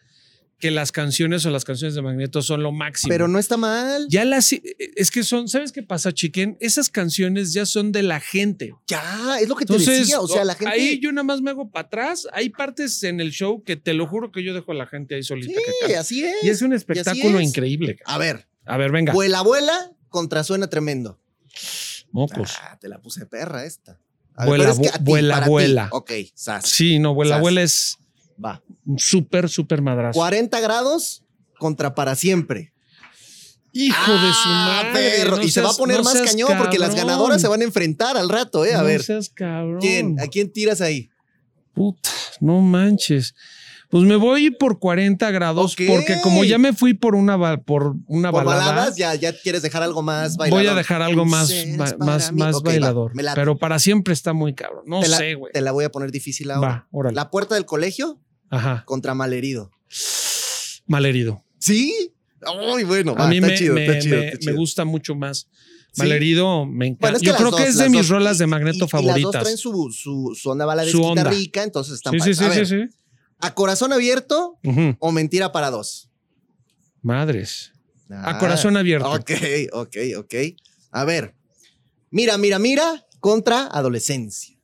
que las canciones o las canciones de Magneto son lo máximo. Pero no está mal. ya las es que son, ¿sabes qué pasa, Chiquen? Esas canciones ya son de la gente. Ya, es lo que te Entonces, decía. O sea, la gente. ahí yo nada más me hago para atrás. Hay partes en el show que te lo juro que yo dejo a la gente ahí solita que Sí, cante. así es. Y es un espectáculo es. increíble. A ver, A ver, venga. vuela, vuela contra suena tremendo. Mocos. Ah, te la puse perra esta. A Vuela, es que ti, ti. vuela. Ok, sas. Sí, no, vuela, Sas. vuela es Va. un súper, súper madrazo. 40 grados contra para siempre. Hijo de su Ah, madre. perro. no y se va a poner no más cañón porque las ganadoras se van a enfrentar al rato, ¿eh? A No ver. seas cabrón. ¿Quién? ¿A quién tiras ahí? Puta, no manches. Pues me voy por 40 grados porque como ya me fui por una, por una Por balada, baladas, ya, ya quieres dejar algo más bailador. voy a dejar algo más, ba- más, mí. más bailador. Pero para siempre está muy cabrón. No te la, sé, güey. Te la voy a poner difícil ahora. Va, órale. La puerta del colegio Ajá. contra malherido. Malherido. ¿Sí? Muy bueno. A va, mí está me, chido, me- está chido, me- está me chido. gusta mucho más. Sí. Malherido me encanta. Bueno, es que Yo creo dos, que es de mis dos. rolas de Magneto y- y las favoritas. dos traen su, su, su onda baladesquita Su onda. rica, entonces están sí, sí, sí, sí, sí. ¿A corazón abierto o mentira para dos? Madres. A Ah, corazón abierto. Ok, ok, ok. A ver. Mira, mira, mira contra adolescencia.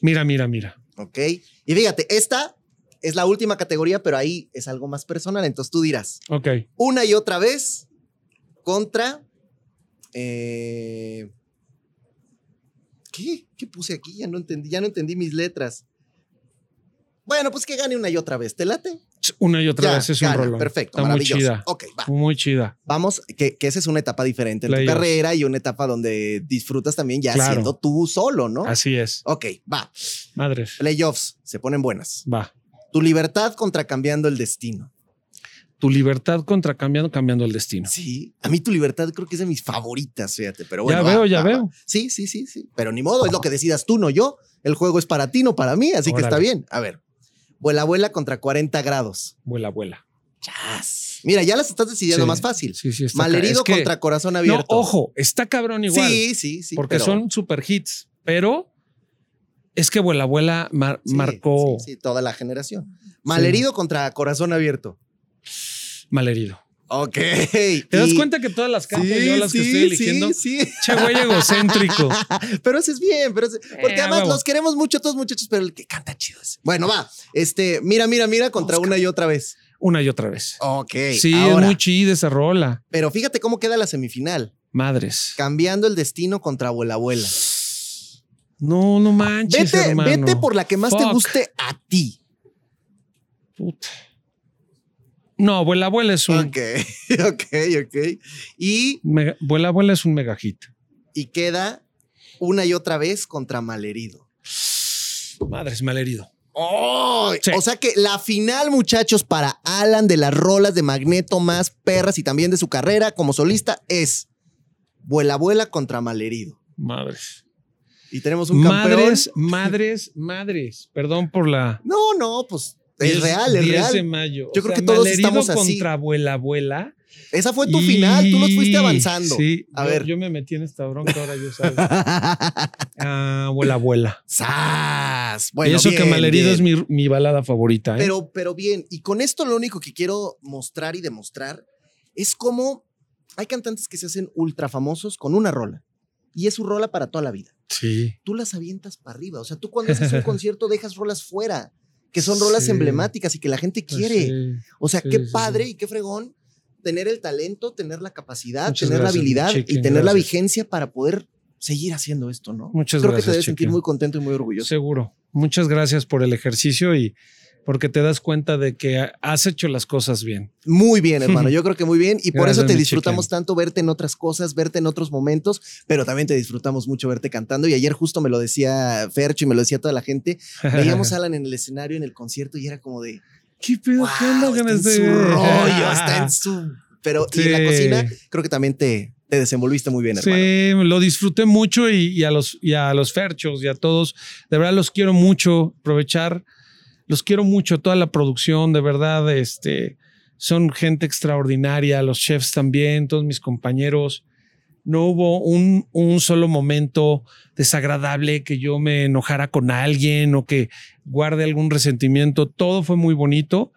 Mira, mira, mira. Ok. Y fíjate, esta es la última categoría, pero ahí es algo más personal. Entonces tú dirás, Ok. una y otra vez contra. eh, ¿Qué? ¿Qué puse aquí? Ya no entendí, ya no entendí mis letras. Bueno, pues que gane una y otra vez. ¿Te late? Una y otra Ya, vez es un gana, rolón. Perfecto, Está muy maravilloso. chida. Ok, va. Muy chida. Vamos, que, que esa es una etapa diferente en tu Playoffs. carrera y una etapa donde disfrutas también ya Claro. siendo tú solo, ¿no? Así es. Ok, va. Madres. Playoffs, se ponen buenas. Va. Tu libertad contra cambiando el destino. Tu libertad contra cambiando, cambiando el destino. Sí, a mí tu libertad creo que es de mis favoritas, fíjate, pero bueno. Ya va, veo, ya va, veo. va. Sí, sí, sí, sí, pero ni modo, es lo que decidas tú, no yo. El juego es para ti, no para mí, así que está bien. A ver, vuela, vuela contra 40 grados. Vuela, vuela. Chas. Mira, ya las estás decidiendo Sí, más fácil. Sí, sí, Malherido es que- contra corazón No, abierto. ojo, está cabrón igual. Sí, sí, sí. porque pero- son super hits, pero es que Vuela Vuela mar- marcó Sí, sí, toda la generación. Malherido contra corazón abierto. malherido. Ok. ¿Te das cuenta que todas las canto yo las que estoy eligiendo? Sí, sí. Che, güey egocéntrico. pero ese es bien, pero ese- porque Eh, además huevo. los queremos mucho todos muchachos, pero el que canta chido es. Bueno, va. Este, mira, mira, mira contra una y otra vez. Una y otra vez. Ok. Sí, ahora, es muy chida esa rola. Pero fíjate cómo queda la semifinal. Madres. Cambiando el destino contra abuela abuela. No, no manches, Vete, hermano. vete por la que más te guste a ti. Puta. No, Abuela Abuela es un Ok, ok, ok. Y, mega- Vuela Abuela es un mega hit. y queda una y otra vez contra malherido. Madres, malherido. ¡Oh! Sí. O sea que la final, muchachos, para Alan de las rolas de Magneto más perras y también de su carrera como solista es Vuela Vuela contra Malherido. Madres. Y tenemos un campeón. Madres, madres, madres. Perdón por la. No, no, pues es 10 real, es 10 de real. mayo. Yo creo que todos estamos así. contra abuela, abuela. Esa fue tu Y- final, tú los fuiste avanzando. Sí, A yo, ver. yo me metí en esta bronca, ahora yo salgo. Ah, abuela, abuela. ¡Sas! y Bueno, eso que bien, malherido bien. es mi, mi balada favorita. ¿eh? Pero, pero bien, y con esto lo único que quiero mostrar y demostrar es cómo hay cantantes que se hacen ultra famosos con una rola. Y es su rola para toda la vida. sí. Tú las avientas para arriba. O sea, tú cuando haces un concierto dejas rolas fuera, que son rolas Sí. emblemáticas y que la gente Pues quiere. sí. O sea, sí, qué padre y qué fregón tener el talento, tener la capacidad, Muchas tener gracias, la habilidad y tener la vigencia para poder seguir haciendo esto, ¿no? Muchas Creo que gracias, te debes sentir muy contento y muy orgulloso. Seguro. Muchas gracias por el ejercicio y porque te das cuenta de que has hecho las cosas bien. Muy bien, hermano. Yo creo que muy bien. Y por Gracias, eso te disfrutamos tanto verte en otras cosas, verte en otros momentos, pero también te disfrutamos mucho verte cantando. Y ayer justo me lo decía Fercho y me lo decía toda la gente. Veíamos a Alan en el escenario, en el concierto, y era como de. ¿Qué pedo? ¿Qué onda "Wow, está en su rollo, está en su. Pero y en la Sí. cocina, creo que también te, te desenvolviste muy bien, hermano. Sí, lo disfruté mucho y, y a los, y a los Ferchos y a todos, de verdad los quiero mucho, aprovechar, los quiero mucho, toda la producción, de verdad, este, son gente extraordinaria, los chefs también, todos mis compañeros. No hubo un, un solo momento desagradable que yo me enojara con alguien o que guarde algún resentimiento. Todo fue muy bonito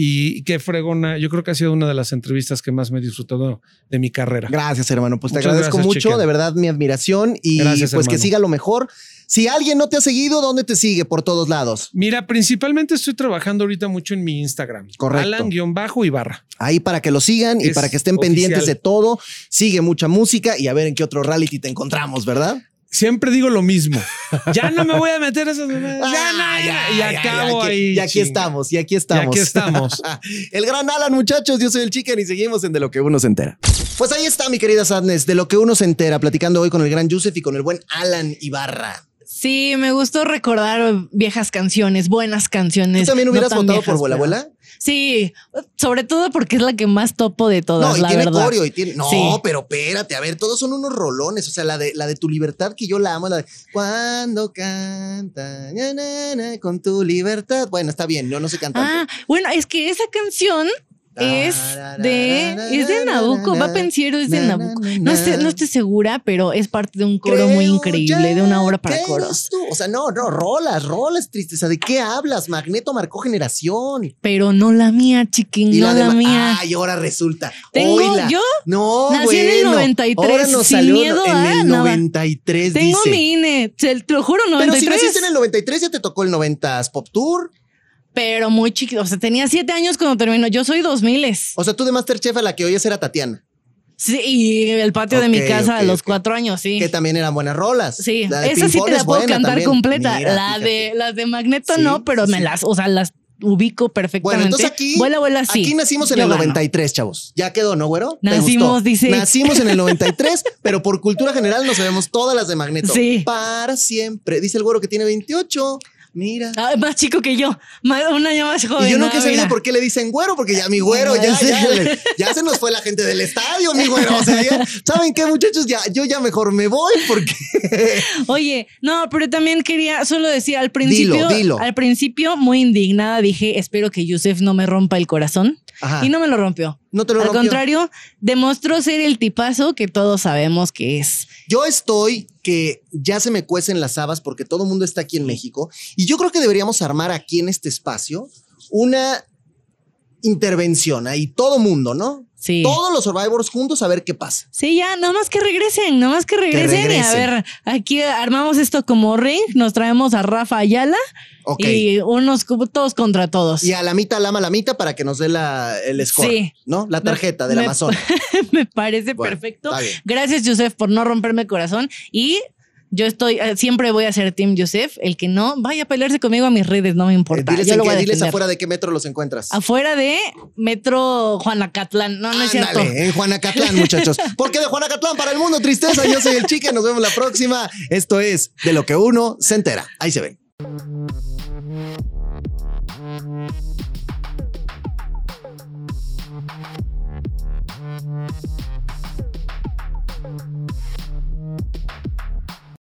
y qué fregona. Yo creo que ha sido una de las entrevistas que más me he disfrutado de mi carrera. Gracias, hermano. Pues te Muchas agradezco gracias, mucho, de verdad, mi admiración y Gracias, pues que siga lo mejor. Si alguien no te ha seguido, ¿dónde te sigue? Por todos lados. Mira, principalmente estoy trabajando ahorita mucho en mi Instagram. Correcto. Alan-Ibarra. Ahí para que lo sigan y Es para que estén oficial. pendientes de todo. Sigue mucha música y a ver en qué otro reality te encontramos, ¿verdad? Siempre digo lo mismo. Ya no me voy a meter a esas mamadas. Ya no, Ah, ya, y acabo aquí- ahí. Y aquí chinga. estamos, y aquí Y estamos. aquí estamos. el gran Alan, muchachos. Yo soy el Chicken y seguimos en De lo que uno se entera. Pues ahí está, mi querida Sadness, de lo que uno se entera, platicando hoy con el gran Yusef y con el buen Alan Ibarra. Sí, me gustó recordar viejas canciones, buenas canciones. ¿Tú también no hubieras tan votado por viejas, pero- Abuela? Sí, sobre todo porque es la que más topo de todas, No, y la tiene verdad. coreo y tiene. No, Sí. pero espérate, a ver, todos son unos rolones. O sea, la de la de tu libertad que yo la amo, la de cuando canta na, na, na, con tu libertad. Bueno, está bien, yo no sé cantar. Ah, bueno, es que esa canción es de es de Nabucco, va Pensiero, es de Nabucco. No sé, no estoy segura, pero es parte de un coro muy increíble, de una obra para coros. O sea, no, no, rolas, rolas, tristeza. ¿De qué hablas? Magneto marcó generación. Pero no la mía, chiquín, Y no la ma- mía. Ay, ahora resulta. Tengo- Oíla. yo no, nací en el bueno, 93, Ahora nos sin salió miedo en a el nada. 93. Tengo dice. mi INE, te, lo juro, Pero 93. si naciste en el 93, ya te tocó el 90s Pop Tour. Pero muy chiquito, o sea, tenía siete años cuando terminó. Yo soy 2000 O sea, tú de Masterchef a la que oyes era Tatiana, Sí, y el patio de mi casa a los cuatro años, sí. que también eran buenas rolas. Sí, esa sí te la puedo cantar también. completa. Mira, la fíjate. de las de Magneto Sí, no, pero sí, me las, o sea, las ubico perfectamente. Bueno, entonces aquí, vuela, vuela, sí. aquí nacimos en Yo el gano. 93, chavos. Ya quedó, ¿no, güero? ¿Te Nacimos, gustó? dice. Nacimos en el 93, pero por cultura general nos sabemos todas las de Magneto. Sí. Para siempre. Dice el güero que tiene 28. Mira. Ah, más chico que yo, más- un año más joven. y yo no, nunca he sabido por qué le dicen güero, porque ya mi güero, ya, se nos fue la gente del estadio, mi güero. O sea, ya, ¿saben qué, muchachos? Ya, yo ya mejor me voy porque Oye, no, pero también quería solo decir al principio, Dilo, dilo. al principio muy indignada dije, espero que Yusef no me rompa el corazón Ajá. y no me lo rompió. No te lo Al rompió. contrario, demostró ser el tipazo que todos sabemos que es. Yo estoy que ya se me cuecen las habas porque todo el mundo está aquí en México y yo creo que deberíamos armar aquí en este espacio una intervención ahí todo mundo, ¿no? Sí. Todos los Survivors juntos a ver qué pasa. Sí, ya, nada más que regresen, nada más que regresen, y a regresen. ver, aquí armamos esto como ring, nos traemos a Rafa Ayala y unos todos contra todos. Y a la mitad, la lamita para que nos dé la, el score, Sí. ¿no? La tarjeta del Me- Amazon. Me parece Bueno, perfecto. Gracias, Joseph, por no romperme el corazón y yo estoy, eh, siempre voy a ser Team Joseph. El que no, vaya a pelearse conmigo a mis redes, no me importa. Eh, diles, voy a diles afuera de qué metro los encuentras. Afuera de Metro Juanacatlán. No, no es cierto. Ándale, en Juanacatlán, muchachos. Porque de Juanacatlán para el mundo, tristeza. Yo soy el chique. Nos vemos la próxima. Esto es De lo que uno se entera. Ahí se ven.